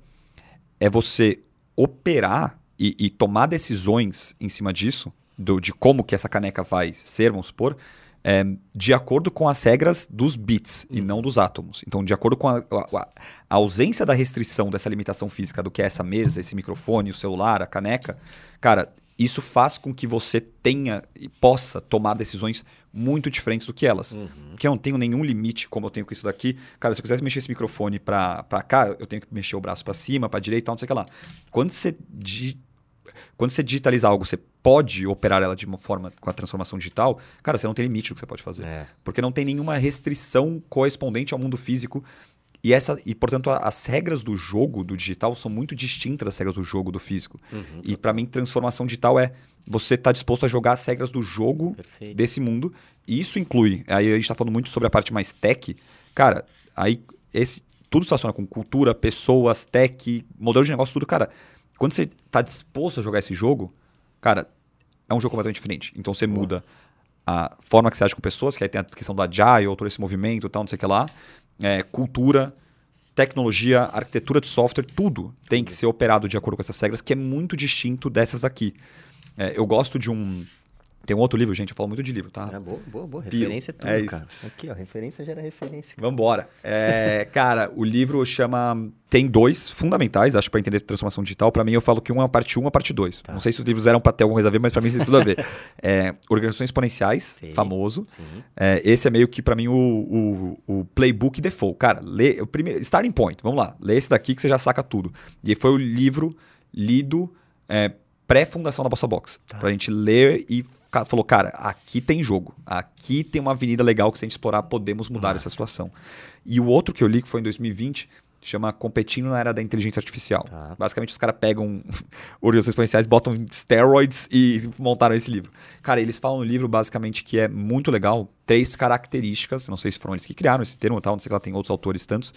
é você operar e, e tomar decisões em cima disso, do, de como que essa caneca vai ser, vamos supor, é, de acordo com as regras dos bits e não dos átomos. Então, de acordo com a, a, a, ausência da restrição dessa limitação física do que é essa mesa, esse microfone, o celular, a caneca, cara, isso faz com que você tenha e possa tomar decisões muito diferentes do que elas. Uhum. Porque eu não tenho nenhum limite como eu tenho com isso daqui. Cara, se eu quisesse mexer esse microfone para cá, eu tenho que mexer o braço para cima, para direita, não sei o que lá. Quando você di... quando você digitaliza algo, você pode operar ela de uma forma com a transformação digital, cara, você não tem limite do que você pode fazer. É. Porque não tem nenhuma restrição correspondente ao mundo físico e, essa, e portanto, as regras do jogo, do digital, são muito distintas das regras do jogo, do físico. Uhum, e para mim, transformação digital é você estar tá disposto a jogar as regras do jogo Perfeito. desse mundo. E isso inclui, aí a gente está falando muito sobre a parte mais tech. Cara, aí esse, tudo se relaciona com cultura, pessoas, tech, modelo de negócio, tudo. Cara, quando você está disposto a jogar esse jogo, cara, é um jogo completamente diferente. Então você Boa. muda a forma que você age com pessoas, que aí tem a questão do agile, todo esse movimento tal, não sei o que lá é, cultura, tecnologia, arquitetura de software, tudo tem que ser operado de acordo com essas regras, que é muito distinto dessas daqui. É, eu gosto de um, tem um outro livro, gente, eu falo muito de livro, tá? É, boa, boa, boa. Referência é tudo, é isso. cara. Aqui, ó, referência gera referência. Vambora. É, cara, o livro chama... Tem dois fundamentais, acho, para entender transformação digital. Para mim, eu falo que um é a parte 1 um, a parte 2. Tá. Não sei se os livros eram para ter alguma coisa a ver, mas para mim tem tudo a ver. (laughs) é, Organizações Exponenciais, sim, famoso. Sim. É, esse é meio que, para mim, o, o, o, playbook default. Cara, lê, o primeiro, starting point, vamos lá. Lê esse daqui que você já saca tudo. E foi o livro lido é, pré-fundação da Bossa Box. Tá. Pra gente ler e falou, cara, aqui tem jogo, aqui tem uma avenida legal que se a gente explorar podemos mudar Nossa. essa situação. E o outro que eu li, que foi em 2020, chama Competindo na Era da Inteligência Artificial. Tá. Basicamente, os caras pegam (laughs) organizações exponenciais, botam steroids e montaram esse livro. Cara, eles falam no livro, basicamente, que é muito legal, três características, não sei se foram eles que criaram esse termo tal, não sei se lá tem outros autores tantos,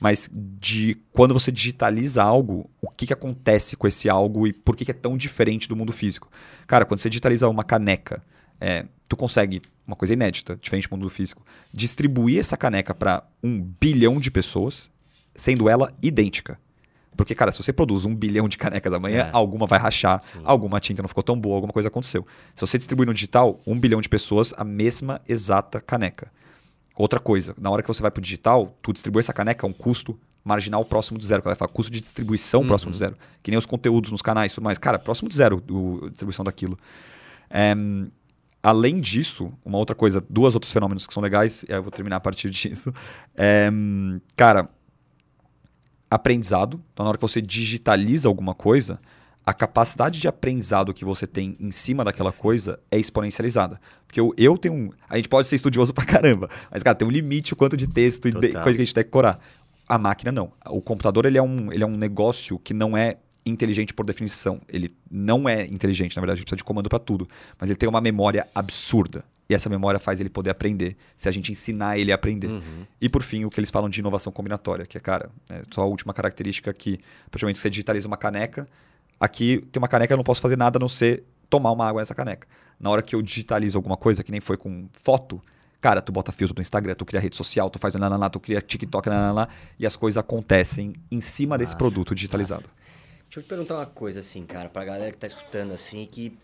mas de quando você digitaliza algo, o que, que acontece com esse algo e por que, que é tão diferente do mundo físico. Cara, quando você digitaliza uma caneca, é, tu consegue, uma coisa inédita, diferente do mundo físico, distribuir essa caneca para um bilhão de pessoas, sendo ela idêntica. Porque, cara, se você produz um bilhão de canecas amanhã, é. alguma vai rachar, Sim. alguma tinta não ficou tão boa, alguma coisa aconteceu. Se você distribuir no digital, um bilhão de pessoas, a mesma exata caneca. Outra coisa, na hora que você vai para o digital, tu distribui essa caneca a um custo marginal próximo de zero. Que ela fala custo de distribuição uhum. próximo de zero. Que nem os conteúdos nos canais e tudo mais. Cara, próximo de zero a distribuição daquilo. É, além disso, uma outra coisa, duas outros fenômenos que são legais, e aí eu vou terminar a partir (laughs) disso. É, cara, aprendizado. Então, na hora que você digitaliza alguma coisa, a capacidade de aprendizado que você tem em cima daquela coisa é exponencializada. Porque eu, eu tenho um. A gente pode ser estudioso pra caramba, mas, cara, tem um limite o quanto de texto Total. e de, coisa que a gente tem que decorar. A máquina não. O computador ele é, um, ele é um negócio que não é inteligente por definição. Ele não é inteligente, na verdade, ele precisa de comando para tudo. Mas ele tem uma memória absurda. E essa memória faz ele poder aprender, se a gente ensinar ele a aprender. Uhum. E por fim, o que eles falam de inovação combinatória, que é, cara, é só a última característica que, praticamente, você digitaliza uma caneca. Aqui tem uma caneca, eu não posso fazer nada a não ser tomar uma água nessa caneca. Na hora que eu digitalizo alguma coisa, que nem foi com foto, cara, tu bota filtro no Instagram, tu cria rede social, tu faz nananã, tu cria TikTok, nananã, e as coisas acontecem em cima desse produto digitalizado. Nossa. Deixa eu te perguntar uma coisa, assim, cara, pra galera que tá escutando, assim, e que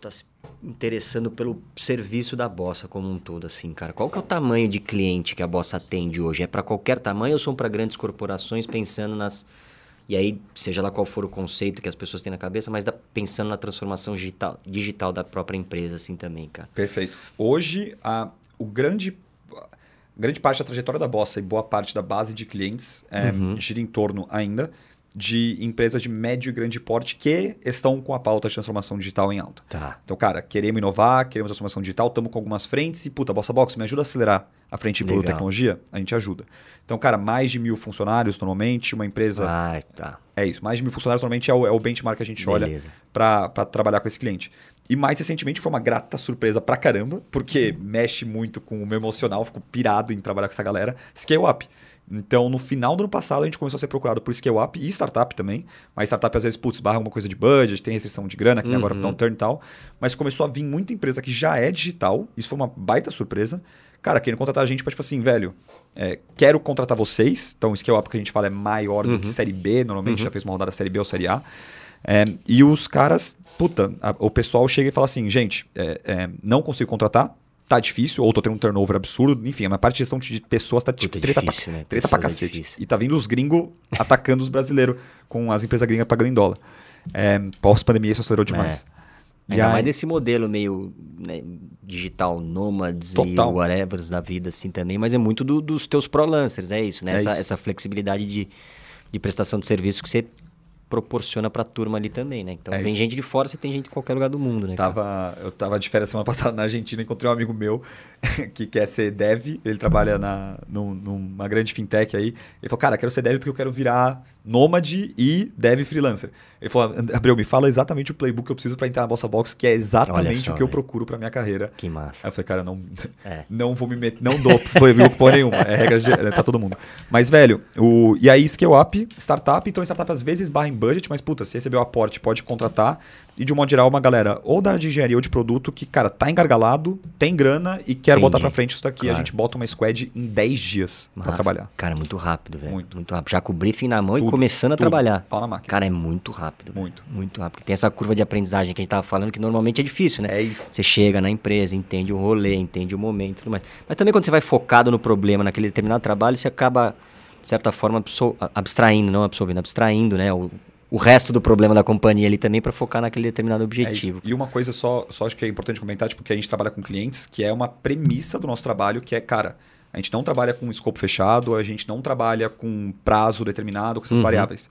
tá se interessando pelo serviço da Bossa como um todo, assim, cara. Qual que é o tamanho de cliente que a Bossa atende hoje? É para qualquer tamanho ou são para grandes corporações pensando nas... E aí, seja lá qual for o conceito que as pessoas têm na cabeça, mas pensando na transformação digital, digital da própria empresa, assim, também, cara. Perfeito. Hoje, a, o grande grande parte da trajetória da Bossa e boa parte da base de clientes é, uhum. gira em torno ainda de empresas de médio e grande porte que estão com a pauta de transformação digital em alta. Tá. Então, cara, queremos inovar, queremos transformação digital, estamos com algumas frentes e, puta, Bossa Box, me ajuda a acelerar a frente de tecnologia? A gente ajuda. Então, cara, mais de mil funcionários normalmente, uma empresa... Ah, tá. É isso, mais de mil funcionários normalmente é o, é o benchmark que a gente Beleza. olha para trabalhar com esse cliente. E mais recentemente foi uma grata surpresa pra caramba, porque mexe muito com o meu emocional, fico pirado em trabalhar com essa galera. Scale Up. Então, no final do ano passado, a gente começou a ser procurado por scale up e startup também. Mas startup, às vezes, putz, barra alguma coisa de budget, tem restrição de grana, que uhum. agora downturn e tal. Mas começou a vir muita empresa que já é digital. Isso foi uma baita surpresa. Cara, querendo contratar a gente para, tipo assim, velho, é, quero contratar vocês. Então, o scale up que a gente fala é maior uhum. do que uhum. série B. Normalmente uhum. já fez uma rodada série B ou série A. É, e os caras, puta, a, o pessoal chega e fala assim, gente, é, é não consigo contratar, tá difícil, ou tô tendo um turnover absurdo, enfim, a parte de gestão de pessoas tá tipo, treta, difícil, pra, né? treta pra é cacete. É e tá vindo os gringos (laughs) atacando os brasileiros, com as empresas gringas pagando em dólar. É, Pós-pandemia isso acelerou demais. É. E Ainda aí... mais desse modelo meio né, digital, nômades Total. e whatever da vida assim também, mas é muito do, dos teus pro-lancers, é isso, né? É essa, isso. essa flexibilidade de, de prestação de serviço que você proporciona para a turma ali também, né? Então é vem gente de fora, você tem gente de qualquer lugar do mundo, né? Tava, eu tava de férias semana passada na Argentina, encontrei um amigo meu (laughs) que quer ser dev, ele trabalha na, num, numa grande fintech aí. Ele falou, cara, quero ser dev porque eu quero virar nômade e dev freelancer. Ele falou, Abreu, me fala exatamente o playbook que eu preciso para entrar na Bossa Box, que é exatamente só, o que eu procuro para minha carreira. Que massa. Aí eu falei, cara, não, é. (laughs) não vou me meter, não dou playbook por nenhuma, é regra de, é, tá todo mundo. Mas, velho, o, e aí scale up, startup, então startup às vezes barra em budget, mas puta, se recebeu aporte, pode contratar. E de um modo geral, uma galera ou da área de engenharia ou de produto que, cara, tá engargalado, tem grana e quer Entendi. botar pra frente isso daqui. Claro. A gente bota uma squad em 10 dias para trabalhar. Cara, muito rápido, velho. Muito. Muito rápido. Já com o briefing na mão tudo, e começando a tudo. trabalhar. Pau na máquina. Cara, é muito rápido. Muito. Véio. Muito rápido. Tem essa curva de aprendizagem que a gente tava falando que normalmente é difícil, né? É isso. Você chega na empresa, entende o rolê, entende o momento e tudo mais. Mas também quando você vai focado no problema, naquele determinado trabalho, você acaba, de certa forma, abstraindo, não absorvendo, abstraindo, né? O, o resto do problema da companhia ali também para focar naquele determinado objetivo. É e uma coisa só, só acho que é importante comentar, tipo, que a gente trabalha com clientes, que é uma premissa do nosso trabalho, que é, cara, a gente não trabalha com escopo fechado, a gente não trabalha com prazo determinado, com essas uhum. variáveis.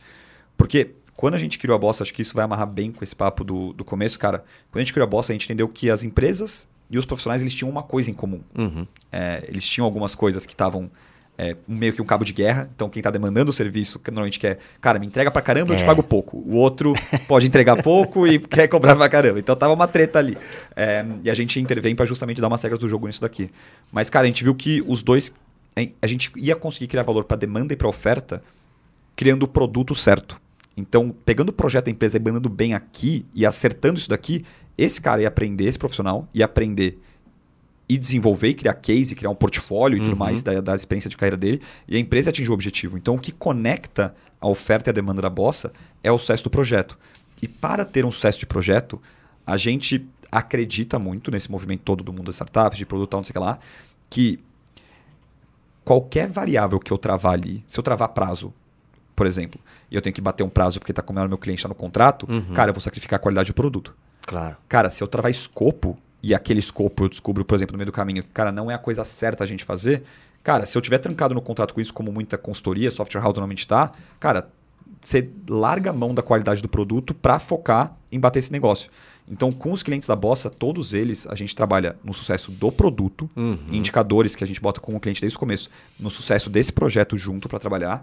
Porque quando a gente criou a Bossa, acho que isso vai amarrar bem com esse papo do, do começo, cara. Quando a gente criou a Bossa, a gente entendeu que as empresas e os profissionais eles tinham uma coisa em comum. Uhum. É, eles tinham algumas coisas que estavam é, meio que um cabo de guerra. Então, quem está demandando o serviço, que normalmente quer, cara, me entrega para caramba, é. eu te é. pago pouco. O outro (laughs) pode entregar pouco e quer cobrar para caramba. Então, tava uma treta ali. É, e a gente intervém para justamente dar umas regras do jogo nisso daqui. Mas, cara, a gente viu que os dois. A gente ia conseguir criar valor para demanda e para oferta criando o produto certo. Então, pegando o projeto da empresa e mandando bem aqui e acertando isso daqui, esse cara ia aprender, esse profissional, ia aprender e desenvolver e criar case, criar um portfólio e tudo uhum. mais da, da, experiência de carreira dele, e a empresa atingiu o objetivo. Então, o que conecta a oferta e a demanda da Bossa é o sucesso do projeto. E para ter um sucesso de projeto, a gente acredita muito nesse movimento todo do mundo das startups, de produto, não sei o que lá, que qualquer variável que eu travar ali, se eu travar prazo, por exemplo, e eu tenho que bater um prazo porque está combinado meu cliente está no contrato, uhum. cara, eu vou sacrificar a qualidade do produto. Claro. Cara, se eu travar escopo, e aquele escopo eu descubro, por exemplo, no meio do caminho, que, cara, não é a coisa certa a gente fazer, cara, se eu tiver trancado no contrato com isso, como muita consultoria, software house normalmente está, cara, você larga a mão da qualidade do produto para focar em bater esse negócio. Então, com os clientes da Bossa, todos eles, a gente trabalha no sucesso do produto, uhum. indicadores que a gente bota com o cliente desde o começo, no sucesso desse projeto junto para trabalhar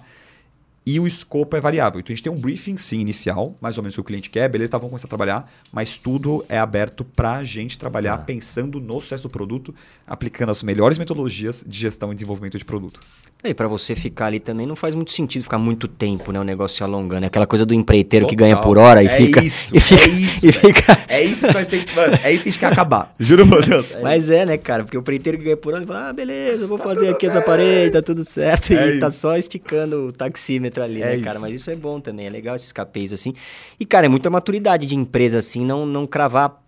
e o escopo é variável. Então a gente tem um briefing sim inicial, mais ou menos o que o cliente quer, beleza, tá, vamos começar a trabalhar, mas tudo é aberto para a gente trabalhar ah. pensando no sucesso do produto, aplicando as melhores metodologias de gestão e desenvolvimento de produto. E para você ficar ali também não faz muito sentido ficar muito tempo, né? O negócio se alongando. É aquela coisa do empreiteiro Total. que ganha por hora e é fica. Isso, (laughs) e fica, é isso. E fica... É isso que nós temos Mano, é isso que a gente quer acabar. (laughs) Juro por Deus. É Mas é, né, cara? Porque o empreiteiro que ganha por hora fala, ah, beleza, eu vou tá fazer aqui essa parede, tá tudo certo. É e isso. tá só esticando o taxímetro ali, é né, cara? Mas isso é bom também, é legal esses capês assim. E, cara, é muita maturidade de empresa assim, não, não cravar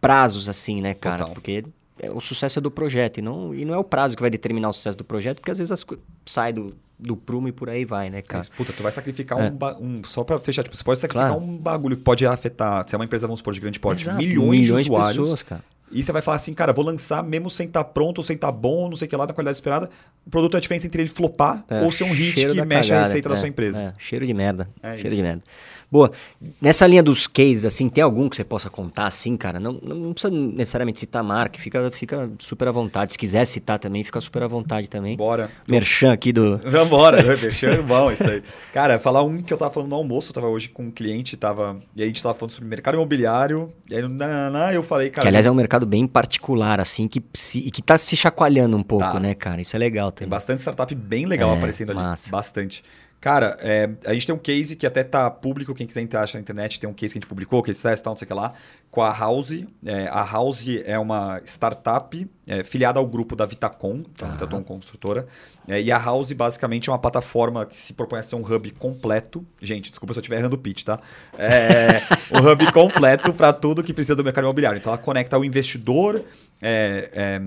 prazos assim, né, cara? Total. Porque é, o sucesso é do projeto e não, e não é o prazo que vai determinar o sucesso do projeto, porque às vezes as, sai do, do prumo e por aí vai, né, cara? puta, tu vai sacrificar é. um, um, Só pra fechar, tipo, você pode sacrificar claro. um bagulho que pode afetar, se é uma empresa, vamos supor, de grande porte, Exato. milhões, milhões de usuários. De pessoas, cara. E você vai falar assim, cara, vou lançar mesmo sem estar tá pronto, sem estar tá bom, não sei o que lá, da qualidade esperada. O produto é a diferença entre ele flopar é, ou ser um hit que mexe cagada, a receita é, da sua empresa. É, cheiro de merda. É cheiro isso. de merda. Boa. Nessa linha dos cases, assim, tem algum que você possa contar, assim, cara? Não, não precisa necessariamente citar a marca, fica, fica super à vontade. Se quiser citar também, fica super à vontade também. Bora. Merchan aqui do. (laughs) Vambora, merchan é bom isso daí. Cara, falar um que eu tava falando no almoço, eu tava hoje com um cliente, tava. E aí a gente tava falando sobre mercado imobiliário, e aí eu falei, cara. Que aliás é um mercado bem particular, assim, que, se, que tá se chacoalhando um pouco, tá. né, cara? Isso é legal também. Tem bastante startup bem legal é, aparecendo massa. ali. Bastante. Cara, é, a gente tem um case que até tá público, quem quiser entrar na internet, tem um case que a gente publicou, é sucesso, tal, não sei o que lá, com a House. É, a House é uma startup é, filiada ao grupo da Vitacom, tá? Vitacom Construtora. É, e a House basicamente é uma plataforma que se propõe a ser um hub completo. Gente, desculpa se eu estiver errando o pitch, tá? É um hub (laughs) completo para tudo que precisa do mercado imobiliário. Então ela conecta o investidor, é, é,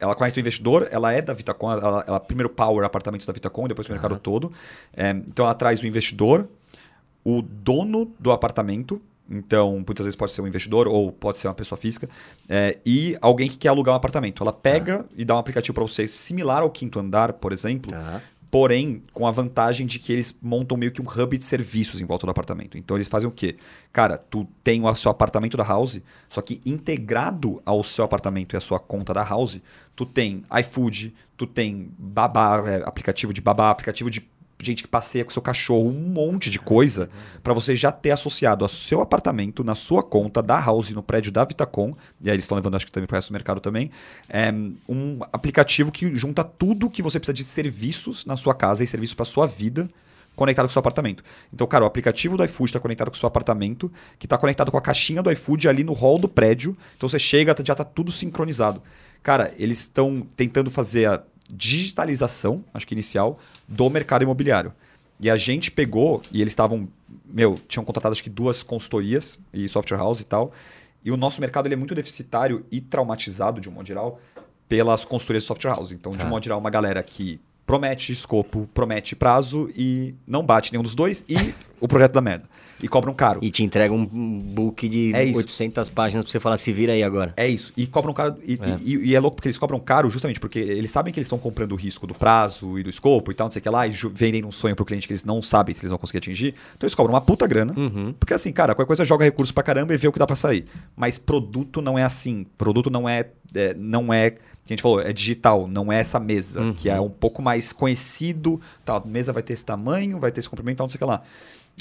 ela conecta o investidor, ela é da Vitacom, ela, ela primeiro power apartamentos da Vitacom, depois o mercado todo. É, então ela traz o investidor, o dono do apartamento, então muitas vezes pode ser um investidor ou pode ser uma pessoa física, é, e alguém que quer alugar um apartamento. Ela pega uhum. e dá um aplicativo para você similar ao quinto andar, por exemplo, uhum porém com a vantagem de que eles montam meio que um hub de serviços em volta do apartamento. Então eles fazem o quê? Cara, tu tem o seu apartamento da house, só que integrado ao seu apartamento e a sua conta da house, tu tem iFood, tu tem babá, é, aplicativo de babá, aplicativo de gente que passeia com seu cachorro, um monte de coisa para você já ter associado ao seu apartamento, na sua conta da House, no prédio da Vitacom, e aí eles estão levando acho que também para o resto do mercado também, é um aplicativo que junta tudo que você precisa de serviços na sua casa e serviços para sua vida conectado com o seu apartamento. Então, cara, o aplicativo do iFood está conectado com o seu apartamento, que está conectado com a caixinha do iFood ali no hall do prédio. Então você chega, já está tudo sincronizado. Cara, eles estão tentando fazer a digitalização, acho que inicial, do mercado imobiliário. E a gente pegou, e eles estavam, meu, tinham contratado acho que duas consultorias e software house e tal. E o nosso mercado ele é muito deficitário e traumatizado, de um modo geral, pelas consultorias de software house. Então, de um ah. modo geral, uma galera que promete escopo, promete prazo e não bate nenhum dos dois e o projeto da merda. E cobram caro. E te entrega um book de é 800 páginas pra você falar, se vira aí agora. É isso. E cobram caro. E é. E, e, é louco porque eles cobram caro justamente porque eles sabem que eles estão comprando o risco do prazo e do escopo e tal, não sei o que lá, e vendem um sonho pro cliente que eles não sabem se eles vão conseguir atingir. Então eles cobram uma puta grana. Uhum. Porque assim, cara, qualquer coisa joga recurso pra caramba e vê o que dá pra sair. Mas produto não é assim. Produto não é, é não é que a gente falou, é digital, não é essa mesa, uhum. que é um pouco mais conhecido, tal, a mesa vai ter esse tamanho, vai ter esse comprimento, tal, não sei o que lá.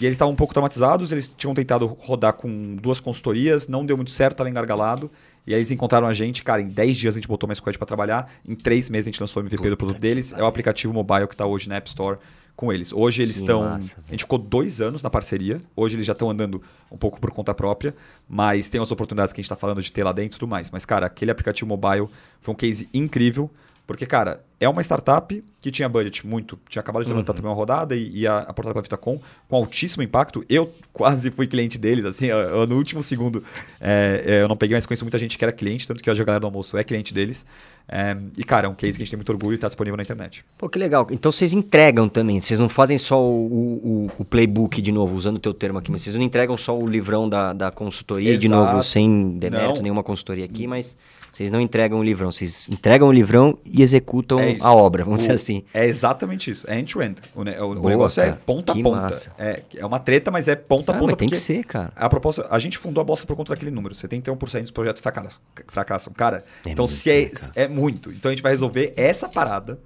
E eles estavam um pouco traumatizados, eles tinham tentado rodar com duas consultorias, não deu muito certo, estava engargalado. E aí eles encontraram a gente, cara, em 10 dias a gente botou mais coisa para trabalhar, em 3 meses a gente lançou o MVP Puta do produto deles. É o aplicativo mobile que está hoje na App Store com eles. Hoje eles estão. A gente ficou dois anos na parceria. Hoje eles já estão andando um pouco por conta própria. Mas tem outras oportunidades que a gente está falando de ter lá dentro e tudo mais. Mas, cara, aquele aplicativo mobile foi um case incrível. Porque, cara, é uma startup que tinha budget muito. Tinha acabado de levantar uhum. também uma rodada e, e a, a portada para a Vitacom com altíssimo impacto. Eu (laughs) quase fui cliente deles, assim, eu, eu, no último segundo é, é, eu não peguei, mas conheço muita gente que era cliente, tanto que hoje a galera do almoço é cliente deles. É, e, cara, é um case que a gente tem muito orgulho e está disponível na internet. Pô, que legal. Então vocês entregam também, vocês não fazem só o, o, o playbook de novo, usando o teu termo aqui, mas vocês não entregam só o livrão da, da consultoria Exato. de novo, sem demérito, nenhuma consultoria aqui, mas Vocês não entregam o livrão, vocês entregam o livrão e executam É a obra, vamos O- dizer assim. É exatamente isso. É end-to-end. O, ne- o- Boa, negócio é cara. ponta a ponta. massa. É, é uma treta, mas é ponta a Ah, ponta. mas tem que ser, cara. A proposta, a gente fundou a Bossa por conta daquele número. 71% dos projetos fracassam. fracassam. Cara, É então se é, cara? é muito. Então a gente vai resolver essa parada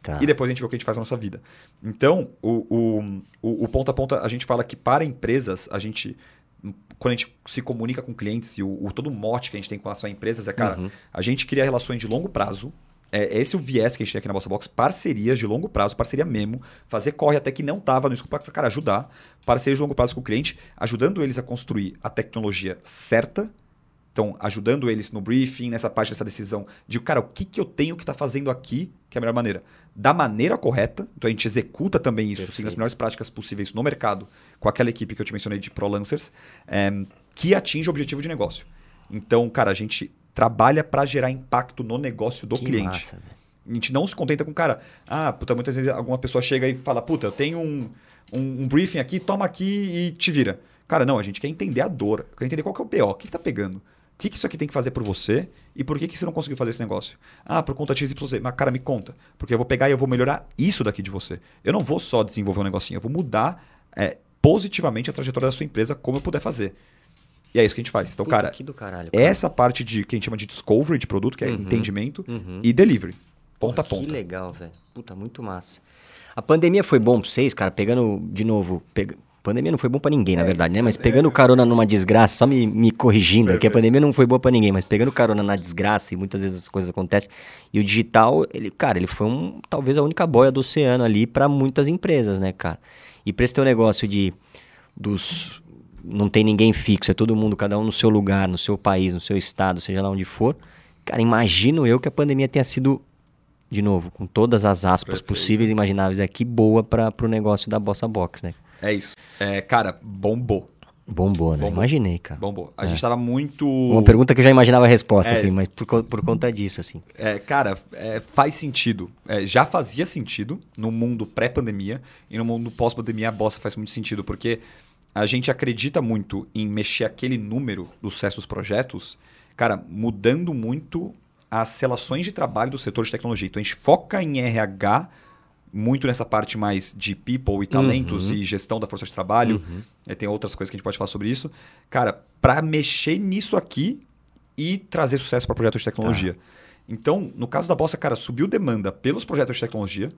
Tá. e depois a gente vê o que a gente faz na nossa vida. Então, o, o, o, o ponta a ponta, a gente fala que para empresas, a gente. Quando a gente se comunica com clientes e o, o- todo o mote que a gente tem com relação a empresas é, cara, Uhum. a gente cria relações de longo prazo. É, esse é o viés que a gente tem aqui na Bossa Box. Parcerias de longo prazo, parceria mesmo. Fazer corre até que não tava no escopo cara, ajudar. Parcerias de longo prazo com o cliente, ajudando eles a construir a tecnologia certa. Então, ajudando eles no briefing, nessa parte dessa decisão de, cara, o que, que eu tenho que estar fazendo aqui, que é a melhor maneira. Da maneira correta, então a gente executa também isso, seguindo as melhores práticas possíveis no mercado, com aquela equipe que eu te mencionei de Pro Lancers, é, que atinge o objetivo de negócio. Então, cara, a gente trabalha para gerar impacto no negócio do que cliente. massa. A gente não se contenta com, cara, ah, puta, muitas vezes alguma pessoa chega e fala, puta, eu tenho um, um, um briefing aqui, toma aqui e te vira. Cara, não, a gente quer entender a dor, quer entender qual que é o BO, o que, que tá pegando. O que, que isso aqui tem que fazer por você e por que, que você não conseguiu fazer esse negócio? Ah, por conta XYZ. Mas, cara, me conta. Porque eu vou pegar e eu vou melhorar isso daqui de você. Eu não vou só desenvolver um negocinho, eu vou mudar é, positivamente a trajetória da sua empresa como eu puder fazer. E é isso que a gente faz. Então, cara, caralho. cara. essa parte de que a gente chama de discovery de produto, que é Uhum. entendimento, Uhum. e delivery. Ponta a Pô, ponta. Que legal, velho. Puta, muito massa. A pandemia foi bom pra vocês, cara? Pegando, de novo. Pandemia não foi bom pra ninguém, na É, verdade, né? Mas é- pegando carona numa desgraça, só me, me corrigindo aqui, a Perfeito. pandemia não foi boa pra ninguém, mas pegando carona na desgraça e muitas vezes as coisas acontecem. E o digital, ele, cara, ele foi um, talvez a única boia do oceano ali pra muitas empresas, né, cara? E pra esse teu negócio de dos não tem ninguém fixo, é todo mundo, cada um no seu lugar, no seu país, no seu estado, seja lá onde for. Cara, imagino eu que a pandemia tenha sido, de novo, com todas as aspas Perfeito. possíveis e imagináveis aqui, boa para o negócio da Bossa Box, né? É isso. É, cara, bombou. Bombou, né? Bombou. Imaginei, cara. Bombou. A gente tava muito. Uma pergunta que eu já imaginava a resposta, É. assim, mas por, por conta disso, assim. É, cara, é, faz sentido. É, já fazia sentido no mundo pré-pandemia e no mundo pós-pandemia a bossa faz muito sentido, porque a gente acredita muito em mexer aquele número do sucesso dos projetos, cara, mudando muito as relações de trabalho do setor de tecnologia. Então a gente foca em RH muito nessa parte mais de people e talentos Uhum. e gestão da força de trabalho. É, tem outras coisas que a gente pode falar sobre isso. Cara, para mexer nisso aqui e trazer sucesso para projetos de tecnologia. Então, no caso da Bossa, cara, subiu demanda pelos projetos de tecnologia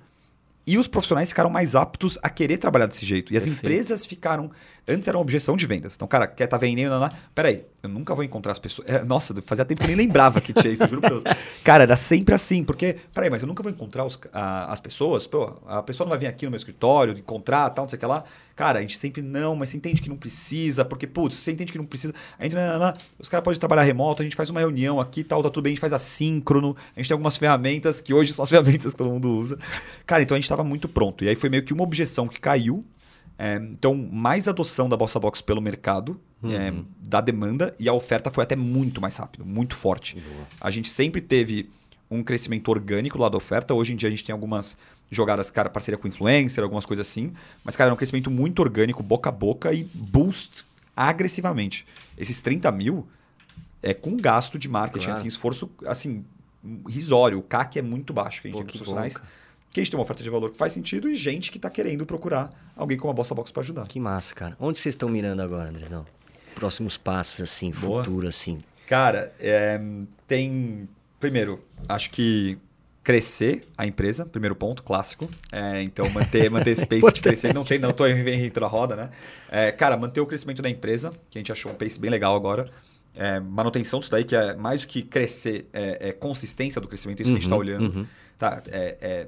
e os profissionais ficaram mais aptos a querer trabalhar desse jeito. E as Perfeito. empresas ficaram. Antes era uma objeção de vendas. Então, cara, quer tá vendendo. Não, não, peraí, eu nunca vou encontrar as pessoas. É, nossa, fazia tempo que eu nem lembrava que tinha isso, juro por Deus. (laughs) Cara, era sempre assim, porque, peraí, mas eu nunca vou encontrar os- a- as pessoas. Pô, a pessoa não vai vir aqui no meu escritório, encontrar, tal, não sei o que lá. Cara, a gente sempre não, mas você entende que não precisa, porque, putz, você entende que não precisa. A gente, não, não, não, os caras podem trabalhar remoto, a gente faz uma reunião aqui tal, tá tudo bem, a gente faz assíncrono, a gente tem algumas ferramentas que hoje são as (laughs) ferramentas que todo mundo usa. Cara, então a gente estava muito pronto. E aí foi meio que uma objeção que caiu. É, então, mais adoção da Bossa Box pelo mercado, é, da demanda, e a oferta foi até muito mais rápido, muito forte. A gente sempre teve um crescimento orgânico lá da oferta. Hoje em dia a gente tem algumas jogadas, cara, parceria com influencer, algumas coisas assim. Mas, cara, é um crescimento muito orgânico, boca a boca e boost agressivamente. Esses 30 mil é com gasto de marketing, Claro. assim, esforço, assim, risório. O CAC é muito baixo que a gente Pô, tem profissionais. bom, cara. Que a gente tem uma oferta de valor que faz sentido e gente que está querendo procurar alguém com uma Bossa Box para ajudar. Que massa, cara. Onde vocês estão mirando agora, Andrezão? Próximos passos, assim, Boa. futuro, assim. Cara, é, tem. Primeiro, acho que crescer a empresa, primeiro ponto, clássico. É, então, manter, manter esse (laughs) pace de crescer. Não tem, não estou inventando a roda, né? É, cara, manter o crescimento da empresa, que a gente achou um pace bem legal agora. É, manutenção disso daí, que é mais do que crescer, é, é consistência do crescimento, isso que a gente está Uhum, olhando. uhum. Tá, é,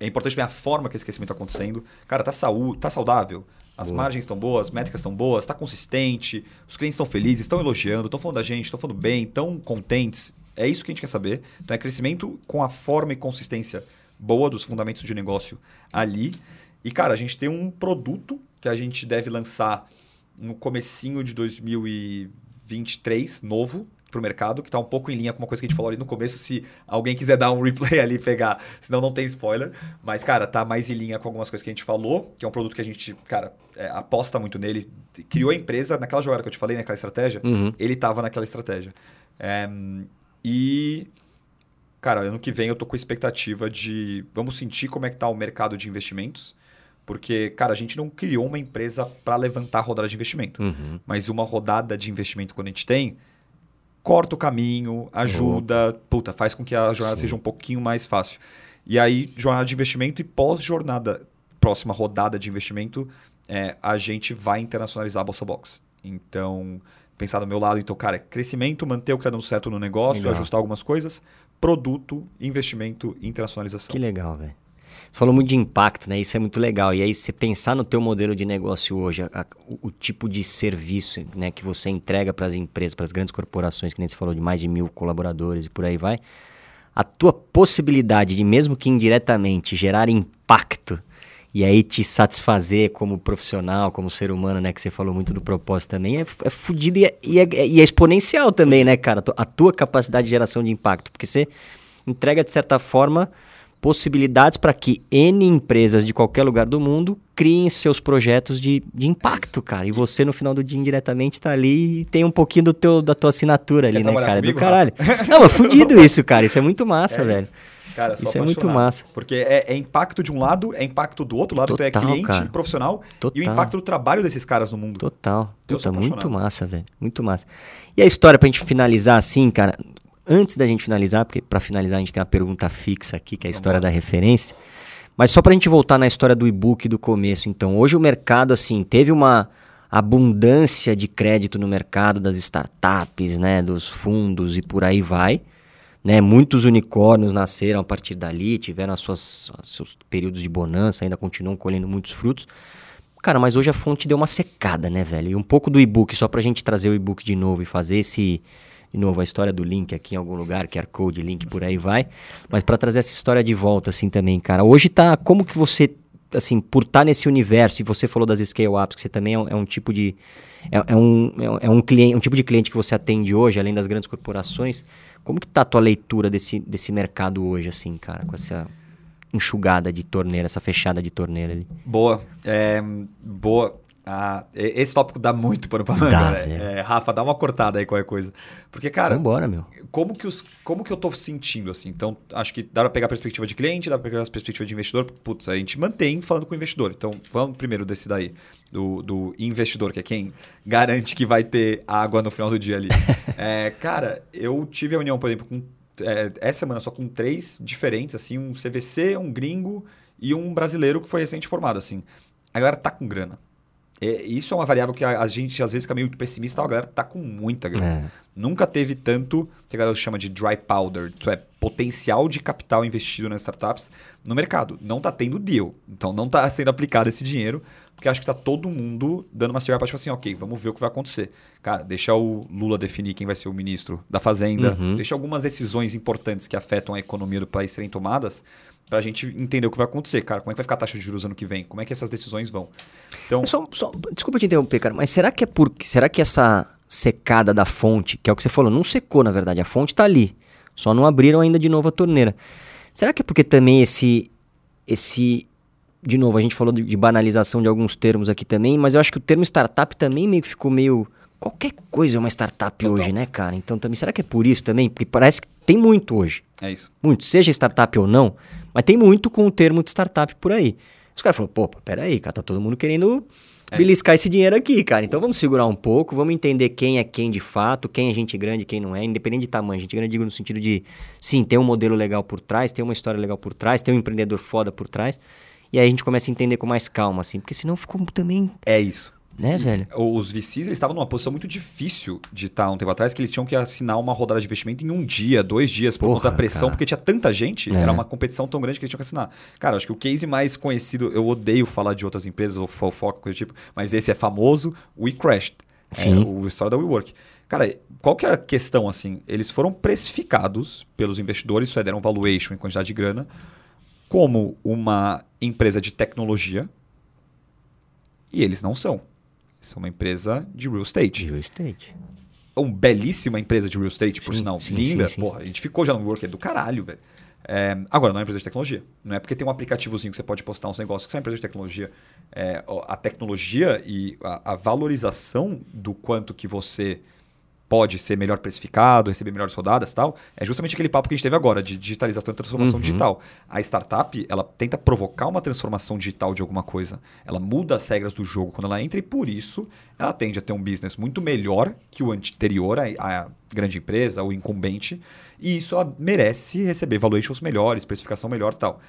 é, importante ver a forma que esse crescimento está acontecendo. Cara, tá, saúde, tá saudável. As Boa. margens estão boas, as métricas estão boas, está consistente, os clientes estão felizes, estão elogiando, estão falando da gente, estão falando bem, estão contentes. É isso que a gente quer saber. Então é crescimento com a forma e consistência boa dos fundamentos de negócio ali. E, cara, a gente tem um produto que a gente deve lançar no comecinho de 2023, novo para o mercado, que está um pouco em linha com uma coisa que a gente falou ali no começo, se alguém quiser dar um (laughs) replay ali e pegar, senão não tem spoiler. Mas, cara, tá mais em linha com algumas coisas que a gente falou, que é um produto que a gente, cara, é, aposta muito nele. Criou a empresa naquela jogada que eu te falei, naquela estratégia, Uhum. ele estava naquela estratégia. É, E, cara, ano que vem eu tô com expectativa de. Vamos sentir como é que tá o mercado de investimentos. Porque, cara, a gente não criou uma empresa para levantar rodada de investimento. Uhum. Mas uma rodada de investimento, quando a gente tem, corta o caminho, ajuda, uhum. puta, faz com que a jornada Sim. seja um pouquinho mais fácil. E aí, jornada de investimento e pós-jornada, próxima rodada de investimento, é, a gente vai internacionalizar a Bolsa Box. Então, pensar do meu lado, então, cara, crescimento, manter o que está dando certo no negócio, legal. ajustar algumas coisas, produto, investimento, internacionalização. Que legal, velho. Você falou muito de impacto, né? Isso é muito legal. E aí, você pensar no teu modelo de negócio hoje, a, a, o, o, tipo de serviço né, que você entrega para as empresas, para as grandes corporações, que nem você falou, de mais de mil colaboradores e por aí vai, a tua possibilidade de, mesmo que indiretamente, gerar impacto e aí te satisfazer como profissional, como ser humano, né? Que você falou muito do propósito também, é, é fodido e, é, e, é, e é exponencial também, né, cara? A tua capacidade de geração de impacto. Porque você entrega, de certa forma, possibilidades para que N empresas de qualquer lugar do mundo criem seus projetos de, de impacto, cara. E você, no final do dia, indiretamente, está ali e tem um pouquinho do teu, da tua assinatura ali, Quer né, cara? Comigo, do caralho. (laughs) Não, é fudido isso, cara. Isso é muito massa, é velho. Isso. Cara, Isso é muito massa. Porque é, é, impacto de um lado, é impacto do outro lado, Total, tu é cliente cara. profissional Total. e o impacto do trabalho desses caras no mundo. Total. Puta, muito massa, velho. Muito massa. E a história pra gente finalizar assim, cara, antes da gente finalizar, porque para finalizar a gente tem uma pergunta fixa aqui, que é a história da referência. Mas só para a gente voltar na história do e-book do começo, então, hoje o mercado assim teve uma abundância de crédito no mercado das startups, né, dos fundos e por aí vai. Né? Muitos unicórnios nasceram a partir dali, tiveram as suas, seus períodos de bonança, ainda continuam colhendo muitos frutos. Cara, mas hoje a fonte deu uma secada, né, velho? E um pouco do e-book, só pra gente trazer o e-book de novo e fazer esse, de novo, a história do link aqui em algum lugar, QR Code, link por aí vai. Mas para trazer essa história de volta, assim, também, cara. Hoje tá. Como que você, assim, por estar tá nesse universo, e você falou das scale-ups, que você também é um, é um tipo de. É, é, um, é um cliente, um tipo de cliente que você atende hoje, além das grandes corporações. Como que tá a tua leitura desse, desse mercado hoje, assim, cara, com essa enxugada de torneira, essa fechada de torneira ali? Boa. É, boa. Ah, esse tópico dá muito pano pra manga, né? É, Rafa, dá uma cortada aí qualquer coisa. Porque, cara. Vambora, meu. Como que, os, como que eu tô sentindo, assim? Então, acho que dá pra pegar a perspectiva de cliente, dá pra pegar a perspectiva de investidor. Putz, a gente mantém falando com o investidor. Então, vamos primeiro desse daí, do, do investidor, que é quem garante que vai ter água no final do dia ali. (laughs) é, cara, eu tive a união, por exemplo, com. É, essa semana só com três diferentes, assim, um CVC, um gringo e um brasileiro que foi recente formado, assim. A galera tá com grana é, isso é uma variável que a, a, gente às vezes fica meio pessimista, a galera tá com muita grana. É. Nunca teve tanto, que a galera chama de dry powder, isso é potencial de capital investido nas startups no mercado. Não tá tendo deal. Então não tá (laughs) sendo aplicado esse dinheiro, porque acho que tá todo mundo dando uma para tipo assim, ok, vamos ver o que vai acontecer. Cara, deixa o Lula definir quem vai ser o ministro da Fazenda, uhum. deixa algumas decisões importantes que afetam a economia do país serem tomadas para a gente entender o que vai acontecer, cara. Como é que vai ficar a taxa de juros ano que vem? Como é que essas decisões vão? Então, só, só, desculpa te interromper, cara, mas será que é por será que essa secada da fonte, que é o que você falou, não secou na verdade, a fonte está ali, só não abriram ainda de novo a torneira. Será que é porque também esse esse de novo, a gente falou de, de banalização de alguns termos aqui também, mas eu acho que o termo startup também meio que ficou meio qualquer coisa é uma startup Total. hoje, né, cara? Então também será que é por isso também? Porque parece que tem muito hoje. É isso. Muito, seja startup ou não, mas tem muito com o termo de startup por aí. Os caras falaram, pô, peraí, cara, tá todo mundo querendo é. beliscar esse dinheiro aqui, cara. Então vamos segurar um pouco, vamos entender quem é quem de fato, quem é gente grande, quem não é, independente de tamanho. Gente grande, digo no sentido de, sim, tem um modelo legal por trás, tem uma história legal por trás, tem um empreendedor foda por trás. E aí a gente começa a entender com mais calma, assim, porque senão ficou também. É isso. Né, velho? Os VCs eles estavam numa posição muito difícil de estar um tempo atrás, que eles tinham que assinar uma rodada de investimento em um dia, dois dias, por conta da pressão, cara. porque tinha tanta gente, é. era uma competição tão grande que eles tinham que assinar. Cara, acho que o case mais conhecido, eu odeio falar de outras empresas, ou fofoca, coisa do tipo, mas esse é famoso, o WeCrashed. É Sim. É, o história da WeWork. Cara, qual que é a questão, assim? Eles foram precificados pelos investidores, isso é, deram valuation em quantidade de grana, como uma empresa de tecnologia, e eles não são. São uma empresa de real estate. Real estate. Uma belíssima empresa de real estate, por sim, sinal. Sim, linda. Sim, Porra, a gente ficou já no WeWork, é do caralho, velho. É, agora, não é empresa de tecnologia. Não é porque tem um aplicativozinho que você pode postar uns negócios que são empresa de tecnologia. É, a tecnologia e a, a, valorização do quanto que você pode ser melhor precificado, receber melhores rodadas e tal, é justamente aquele papo que a gente teve agora, de digitalização e transformação uhum. digital. A startup, ela tenta provocar uma transformação digital de alguma coisa. Ela muda as regras do jogo quando ela entra e, por isso, ela tende a ter um business muito melhor que o anterior, a, a grande empresa, o incumbente, e isso ela merece receber valuations melhores, especificação melhor e tal.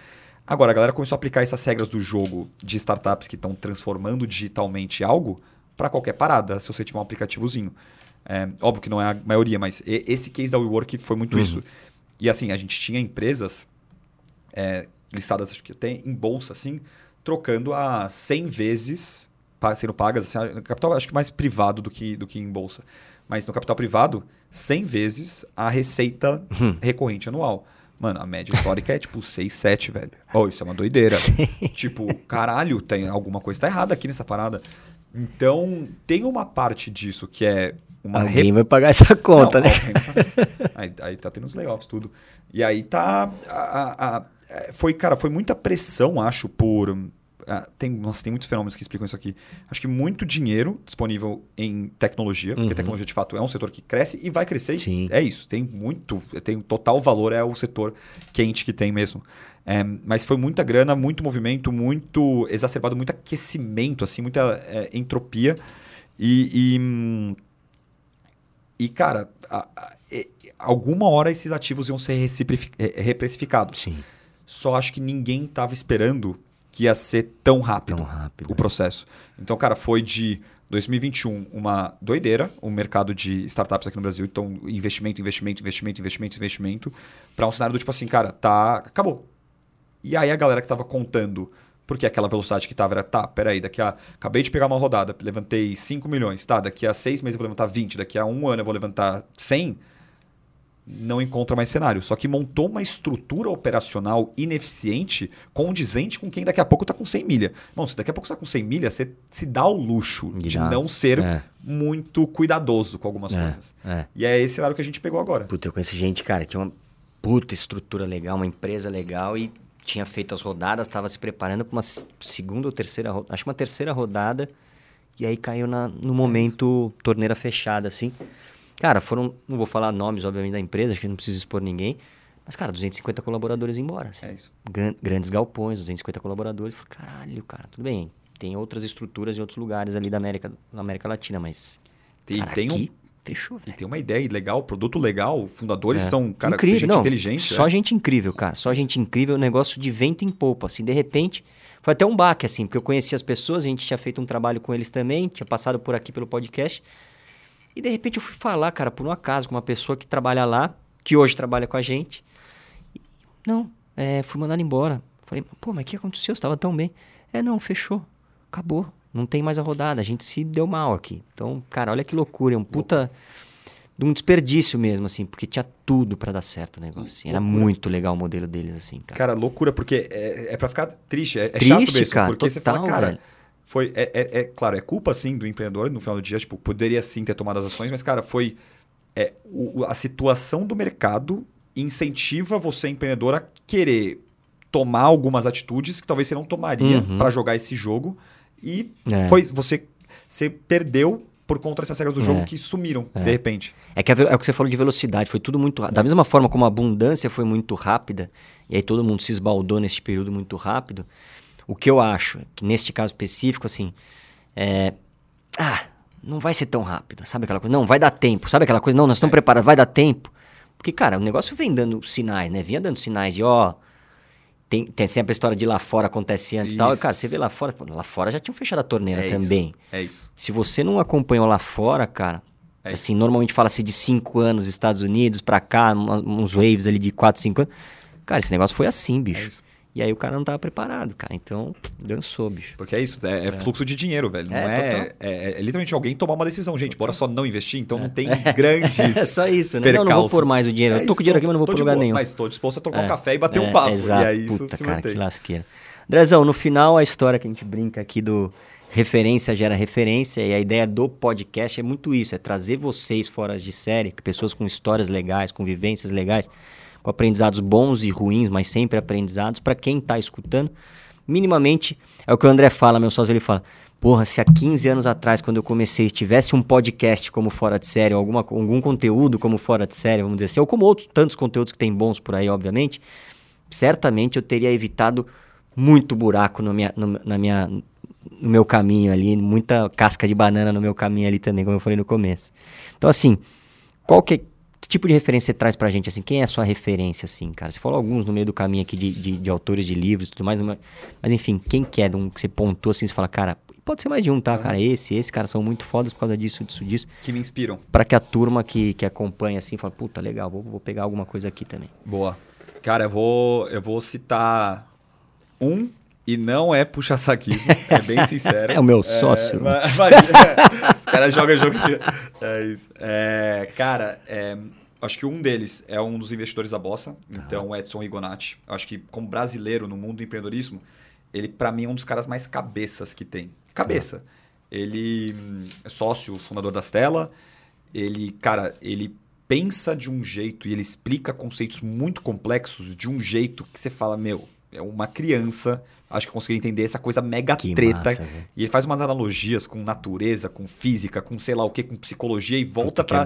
Agora, a galera começou a aplicar essas regras do jogo de startups que estão transformando digitalmente algo para qualquer parada, se você tiver um aplicativozinho. É, óbvio que não é a maioria, mas esse case da WeWork foi muito uhum. isso. E assim, a gente tinha empresas é, listadas, acho que tem, em bolsa, assim, trocando a 100 vezes, sendo pagas, assim, no capital acho que mais privado do que, do que em bolsa. Mas no capital privado, 100 vezes a receita uhum. recorrente anual. Mano, a média histórica é tipo 6, 7, velho. Oh, isso é uma doideira. (laughs) Sim. Tipo, caralho, tem alguma coisa tá errada aqui nessa parada. Então, tem uma parte disso que é uma Alguém rep... vai pagar essa conta, Não, né? aí, aí tá tendo os layoffs, tudo. E aí tá. A, a, a, é, foi, cara, foi muita pressão, acho, por. tem, nossa, tem muitos fenômenos que explicam isso aqui. Acho que muito dinheiro disponível em tecnologia, porque uhum. tecnologia de fato é um setor que cresce e vai crescer. Sim. É isso. Tem muito, tem total valor, é o setor quente que tem mesmo. É, mas foi muita grana, muito movimento, muito exacerbado, muito aquecimento, assim, muita é, entropia. E, e, e cara, a, a, alguma hora esses ativos iam ser é, reprecificados. Sim. Só acho que ninguém estava esperando que ia ser tão rápido, tão rápido o processo. Então, cara, foi de 2021 uma doideira o mercado de startups aqui no Brasil. Então, investimento, investimento, investimento, investimento, investimento. Para um cenário do tipo assim, cara, tá. Acabou. E aí a galera que estava contando, porque aquela velocidade que estava era, tá, peraí, daqui a. Acabei de pegar uma rodada, levantei 5 milhões, tá, daqui a 6 meses eu vou levantar 20, daqui a um ano eu vou levantar 100 não encontra mais cenário. Só que montou uma estrutura operacional ineficiente, condizente com quem daqui a pouco está com 100 milha. Bom, se daqui a pouco você está com 100 milha, você se dá o luxo de, de não ser é. muito cuidadoso com algumas é. coisas. É. E é esse cenário que a gente pegou agora. Puta, eu conheço gente, cara, tinha uma puta estrutura legal, uma empresa legal e tinha feito as rodadas, estava se preparando para uma segunda ou terceira, acho uma terceira rodada, e aí caiu na, no momento torneira fechada, assim. Cara, foram, não vou falar nomes, obviamente, da empresa, acho que não precisa expor ninguém, mas, cara, 250 colaboradores embora. Assim. É isso. Grandes galpões, 250 colaboradores. Falei, caralho, cara, tudo bem. Tem outras estruturas em outros lugares ali da América, na América Latina, mas. E tem aqui, um Fechou, velho. E tem uma ideia legal, produto legal, fundadores é. são, cara, incrível, gente não, inteligente. Só é. gente incrível, cara. Só gente incrível, negócio de vento em popa, assim, de repente... Foi até um baque, assim, porque eu conheci as pessoas, a gente tinha feito um trabalho com eles também, tinha passado por aqui pelo podcast. E de repente eu fui falar, cara, por um acaso, com uma pessoa que trabalha lá, que hoje trabalha com a gente. E, não, é, fui mandado embora. Falei, pô, mas o que aconteceu? Você estava tão bem. É, não, fechou. Acabou. Não tem mais a rodada. A gente se deu mal aqui. Então, cara, olha que loucura. É um puta. De um desperdício mesmo, assim, porque tinha tudo para dar certo o negócio. Assim. Era muito legal o modelo deles, assim, cara. Cara, loucura, porque é, é para ficar triste. É, é triste, chato mesmo. Cara, porque total, você fala, cara. Velho. Foi, é, é, é, claro, é culpa sim do empreendedor no final do dia, tipo, poderia sim ter tomado as ações, mas, cara, foi é, o, a situação do mercado incentiva você, empreendedor, a querer tomar algumas atitudes que talvez você não tomaria uhum. para jogar esse jogo e é. foi você, você perdeu por conta dessas regras do jogo é. que sumiram é. de repente. É que é o que você falou de velocidade, foi tudo muito Da mesma forma como a abundância foi muito rápida, e aí todo mundo se esbaldou nesse período muito rápido, o que eu acho, que neste caso específico, assim, é. Ah, não vai ser tão rápido, sabe aquela coisa? Não, vai dar tempo, sabe aquela coisa? Não, nós estamos é. preparados, vai dar tempo. Porque, cara, o negócio vem dando sinais, né? Vinha dando sinais de, ó, tem, tem sempre a história de lá fora acontece antes e tal. Cara, você vê lá fora, lá fora já tinham fechado a torneira é também. Isso, é isso. Se você não acompanhou lá fora, cara, é assim, isso. normalmente fala-se de cinco anos Estados Unidos pra cá, uns waves ali de quatro, cinco anos. Cara, esse negócio foi assim, bicho. É isso. E aí o cara não tava preparado, cara. Então, dançou, bicho. Porque é isso, é, é, é. fluxo de dinheiro, velho. Não é, é, é, é, literalmente alguém tomar uma decisão. Gente, bora só não investir, então não tem (laughs) grandes. É só isso, né? Não, não vou pôr mais o dinheiro. eu tô com dinheiro aqui, mas não vou pôr lugar nenhum. Mas tô disposto a trocar um café e bater um papo. Exato. E aí Puta, isso se cara, mantém. que lasqueira. Andrezão, no final, a história que a gente brinca aqui do referência gera referência e a ideia do podcast é muito isso, é trazer vocês fora de série, pessoas com histórias legais, com vivências legais, com aprendizados bons e ruins, mas sempre aprendizados para quem está escutando, minimamente, é o que o André fala, meu sócio, ele fala, porra, se há 15 anos atrás, quando eu comecei, tivesse um podcast como Fora de Série, ou alguma, algum conteúdo como Fora de Série, vamos dizer assim, ou como outros tantos conteúdos que tem bons por aí, obviamente, certamente eu teria evitado muito buraco no minha, no, na minha, no meu caminho ali, muita casca de banana no meu caminho ali também, como eu falei no começo. Então, assim, qual que, que tipo de referência você traz pra gente, assim? Quem é a sua referência, assim, cara? Você falou alguns no meio do caminho aqui de, de, de autores de livros e tudo mais, mas enfim, quem quer, é um que você pontou assim, você fala, cara, pode ser mais de um, tá, cara? Esse, esse, cara, são muito fodas por causa disso, disso, disso. Que me inspiram. Para que a turma que, que acompanha, assim, fala, puta, legal, vou, vou pegar alguma coisa aqui também. Boa. Cara, eu vou, eu vou citar um e não é puxa-saquismo, (laughs) é bem sincero. é o meu sócio. É, mas, mas, é, os caras jogam jogo de... É isso. É, cara, é, acho que um deles é um dos investidores da Bossa, tá. então Edson Rigonati. Acho que como brasileiro no mundo do empreendedorismo, ele para mim é um dos caras mais cabeças que tem. Cabeça. Tá. Ele hum, é sócio, fundador da Stella. Ele, cara, ele pensa de um jeito e ele explica conceitos muito complexos de um jeito que você fala, meu, uma criança, acho que conseguiu entender essa coisa mega que treta. Massa, e ele faz umas analogias com natureza, com física, com sei lá o que, com psicologia e volta para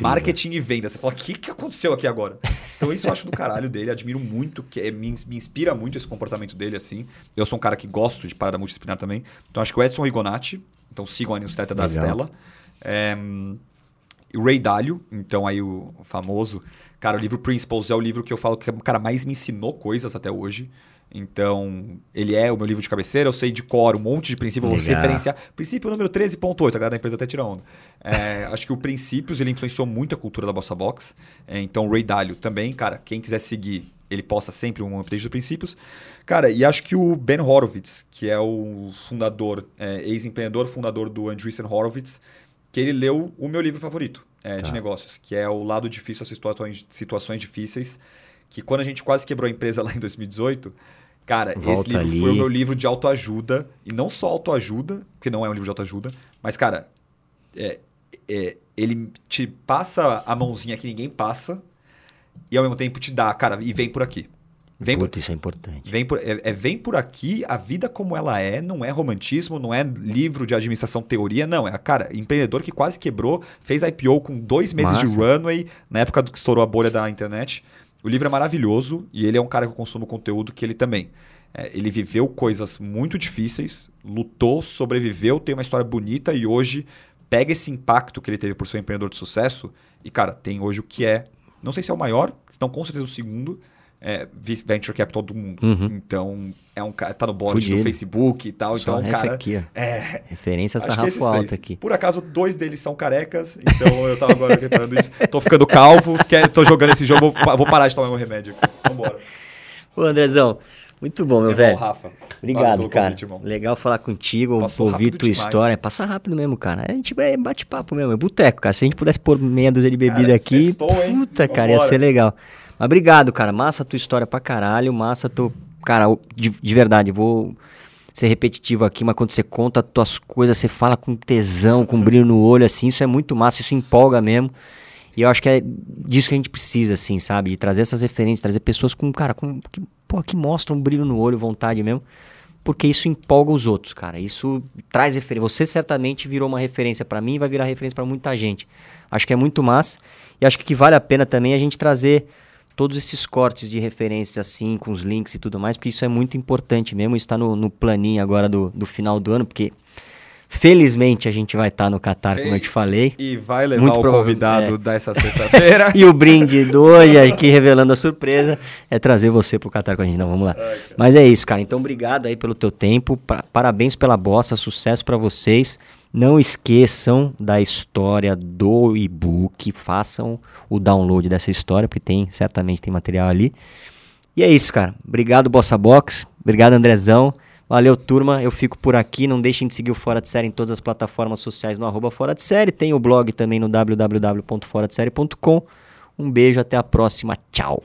marketing e venda. Você fala, o que, que aconteceu aqui agora? (laughs) Então isso eu acho do caralho dele, admiro muito, que é, me, me, inspira muito esse comportamento dele, assim. Eu sou um cara que gosto de parada multidisciplinar também. Então acho que o Edson Rigonati, então sigam a newsletter da Stella. É, o Ray Dalio, então aí o famoso Cara, o livro Principles é o livro que eu falo que o cara mais me ensinou coisas até hoje. Então, ele é o meu livro de cabeceira, eu sei de cor um monte de princípios, vou referenciar. Princípio número 13.8, a galera da empresa até tira onda. É, (laughs) acho que o Princípios, ele influenciou muito a cultura da Bossa Box. É, então, o Ray Dalio também, cara, quem quiser seguir, ele posta sempre um update dos princípios. Cara, e acho que o Ben Horowitz, que é o fundador, é, ex-empreendedor, fundador do Andreessen Horowitz, que ele leu o meu livro favorito, é, tá. de negócios, que é o lado difícil das situações, situações difíceis. Que quando a gente quase quebrou a empresa (laughs) lá em 2018, cara, Volta esse livro ali. foi o meu livro de autoajuda. E não só autoajuda, porque não é um livro de autoajuda, mas, cara, é, é, ele te passa a mãozinha que ninguém passa e ao mesmo tempo te dá, cara, e vem por aqui. Vem Puta, por, isso é importante. Vem por, é, é, vem por aqui, a vida como ela é, não é romantismo, não é livro de administração teoria, não. É, cara, empreendedor que quase quebrou, fez IPO com dois meses Massa. de runway, na época do que estourou a bolha da internet. O livro é maravilhoso e ele é um cara que eu consumo conteúdo que ele também. É, ele viveu coisas muito difíceis, lutou, sobreviveu, tem uma história bonita e hoje pega esse impacto que ele teve por ser um empreendedor de sucesso e, cara, tem hoje o que é, não sei se é o maior, então com certeza o segundo, é, venture capital do mundo. Uhum. Então, é um cara tá no board Fudido. do Facebook e tal. Só então, um cara. Aqui, é, Referência sarrafo alta aqui. Por acaso, dois deles são carecas. Então, eu tava agora reparando isso. Tô ficando calvo, quer, tô jogando esse jogo, vou, vou parar de tomar meu remédio aqui. Vambora. Ô, Andrezão. Muito bom, meu é velho. Bom, Rafa. Obrigado, cara. Convite, Legal falar contigo, Passou ouvir tua demais. história. Passa rápido mesmo, cara. A gente vai bate papo mesmo, é boteco, cara. Se a gente pudesse pôr meia dúzia de bebida cara, aqui, sextou, puta, cara, ia ser legal. Mas obrigado, cara. Massa a tua história pra caralho. Massa tu. Cara, de, de verdade, vou ser repetitivo aqui, mas quando você conta as tuas coisas, você fala com tesão, com brilho no olho, assim, isso é muito massa, isso empolga mesmo. E eu acho que é disso que a gente precisa, assim, sabe? De trazer essas referências, trazer pessoas com, cara, com, que, pô, que mostram um brilho no olho, vontade mesmo. Porque isso empolga os outros, cara. Isso traz referência. Você certamente virou uma referência para mim e vai virar referência para muita gente. Acho que é muito massa. E acho que vale a pena também a gente trazer todos esses cortes de referência assim, com os links e tudo mais, porque isso é muito importante mesmo. Está no, no planinho agora do, do final do ano, porque Felizmente a gente vai estar tá no Qatar, como eu te falei. E vai levar Muito o convidado é. (laughs) dessa sexta-feira. (laughs) e o brinde do hoje, aqui revelando a surpresa, é trazer você pro Qatar com a gente. Não, vamos lá. Ai, Mas é isso, cara. Então, obrigado aí pelo teu tempo. Parabéns pela bossa, sucesso para vocês. Não esqueçam da história do e-book, façam o download dessa história, porque tem, certamente tem material ali. E é isso, cara. Obrigado, Bossa Box. Obrigado, Andrezão. Valeu, turma. Eu fico por aqui. Não deixem de seguir o Fora de Série em todas as plataformas sociais no arroba Fora de Série. Tem o blog também no www.foradesérie.com. Um beijo, até a próxima. Tchau.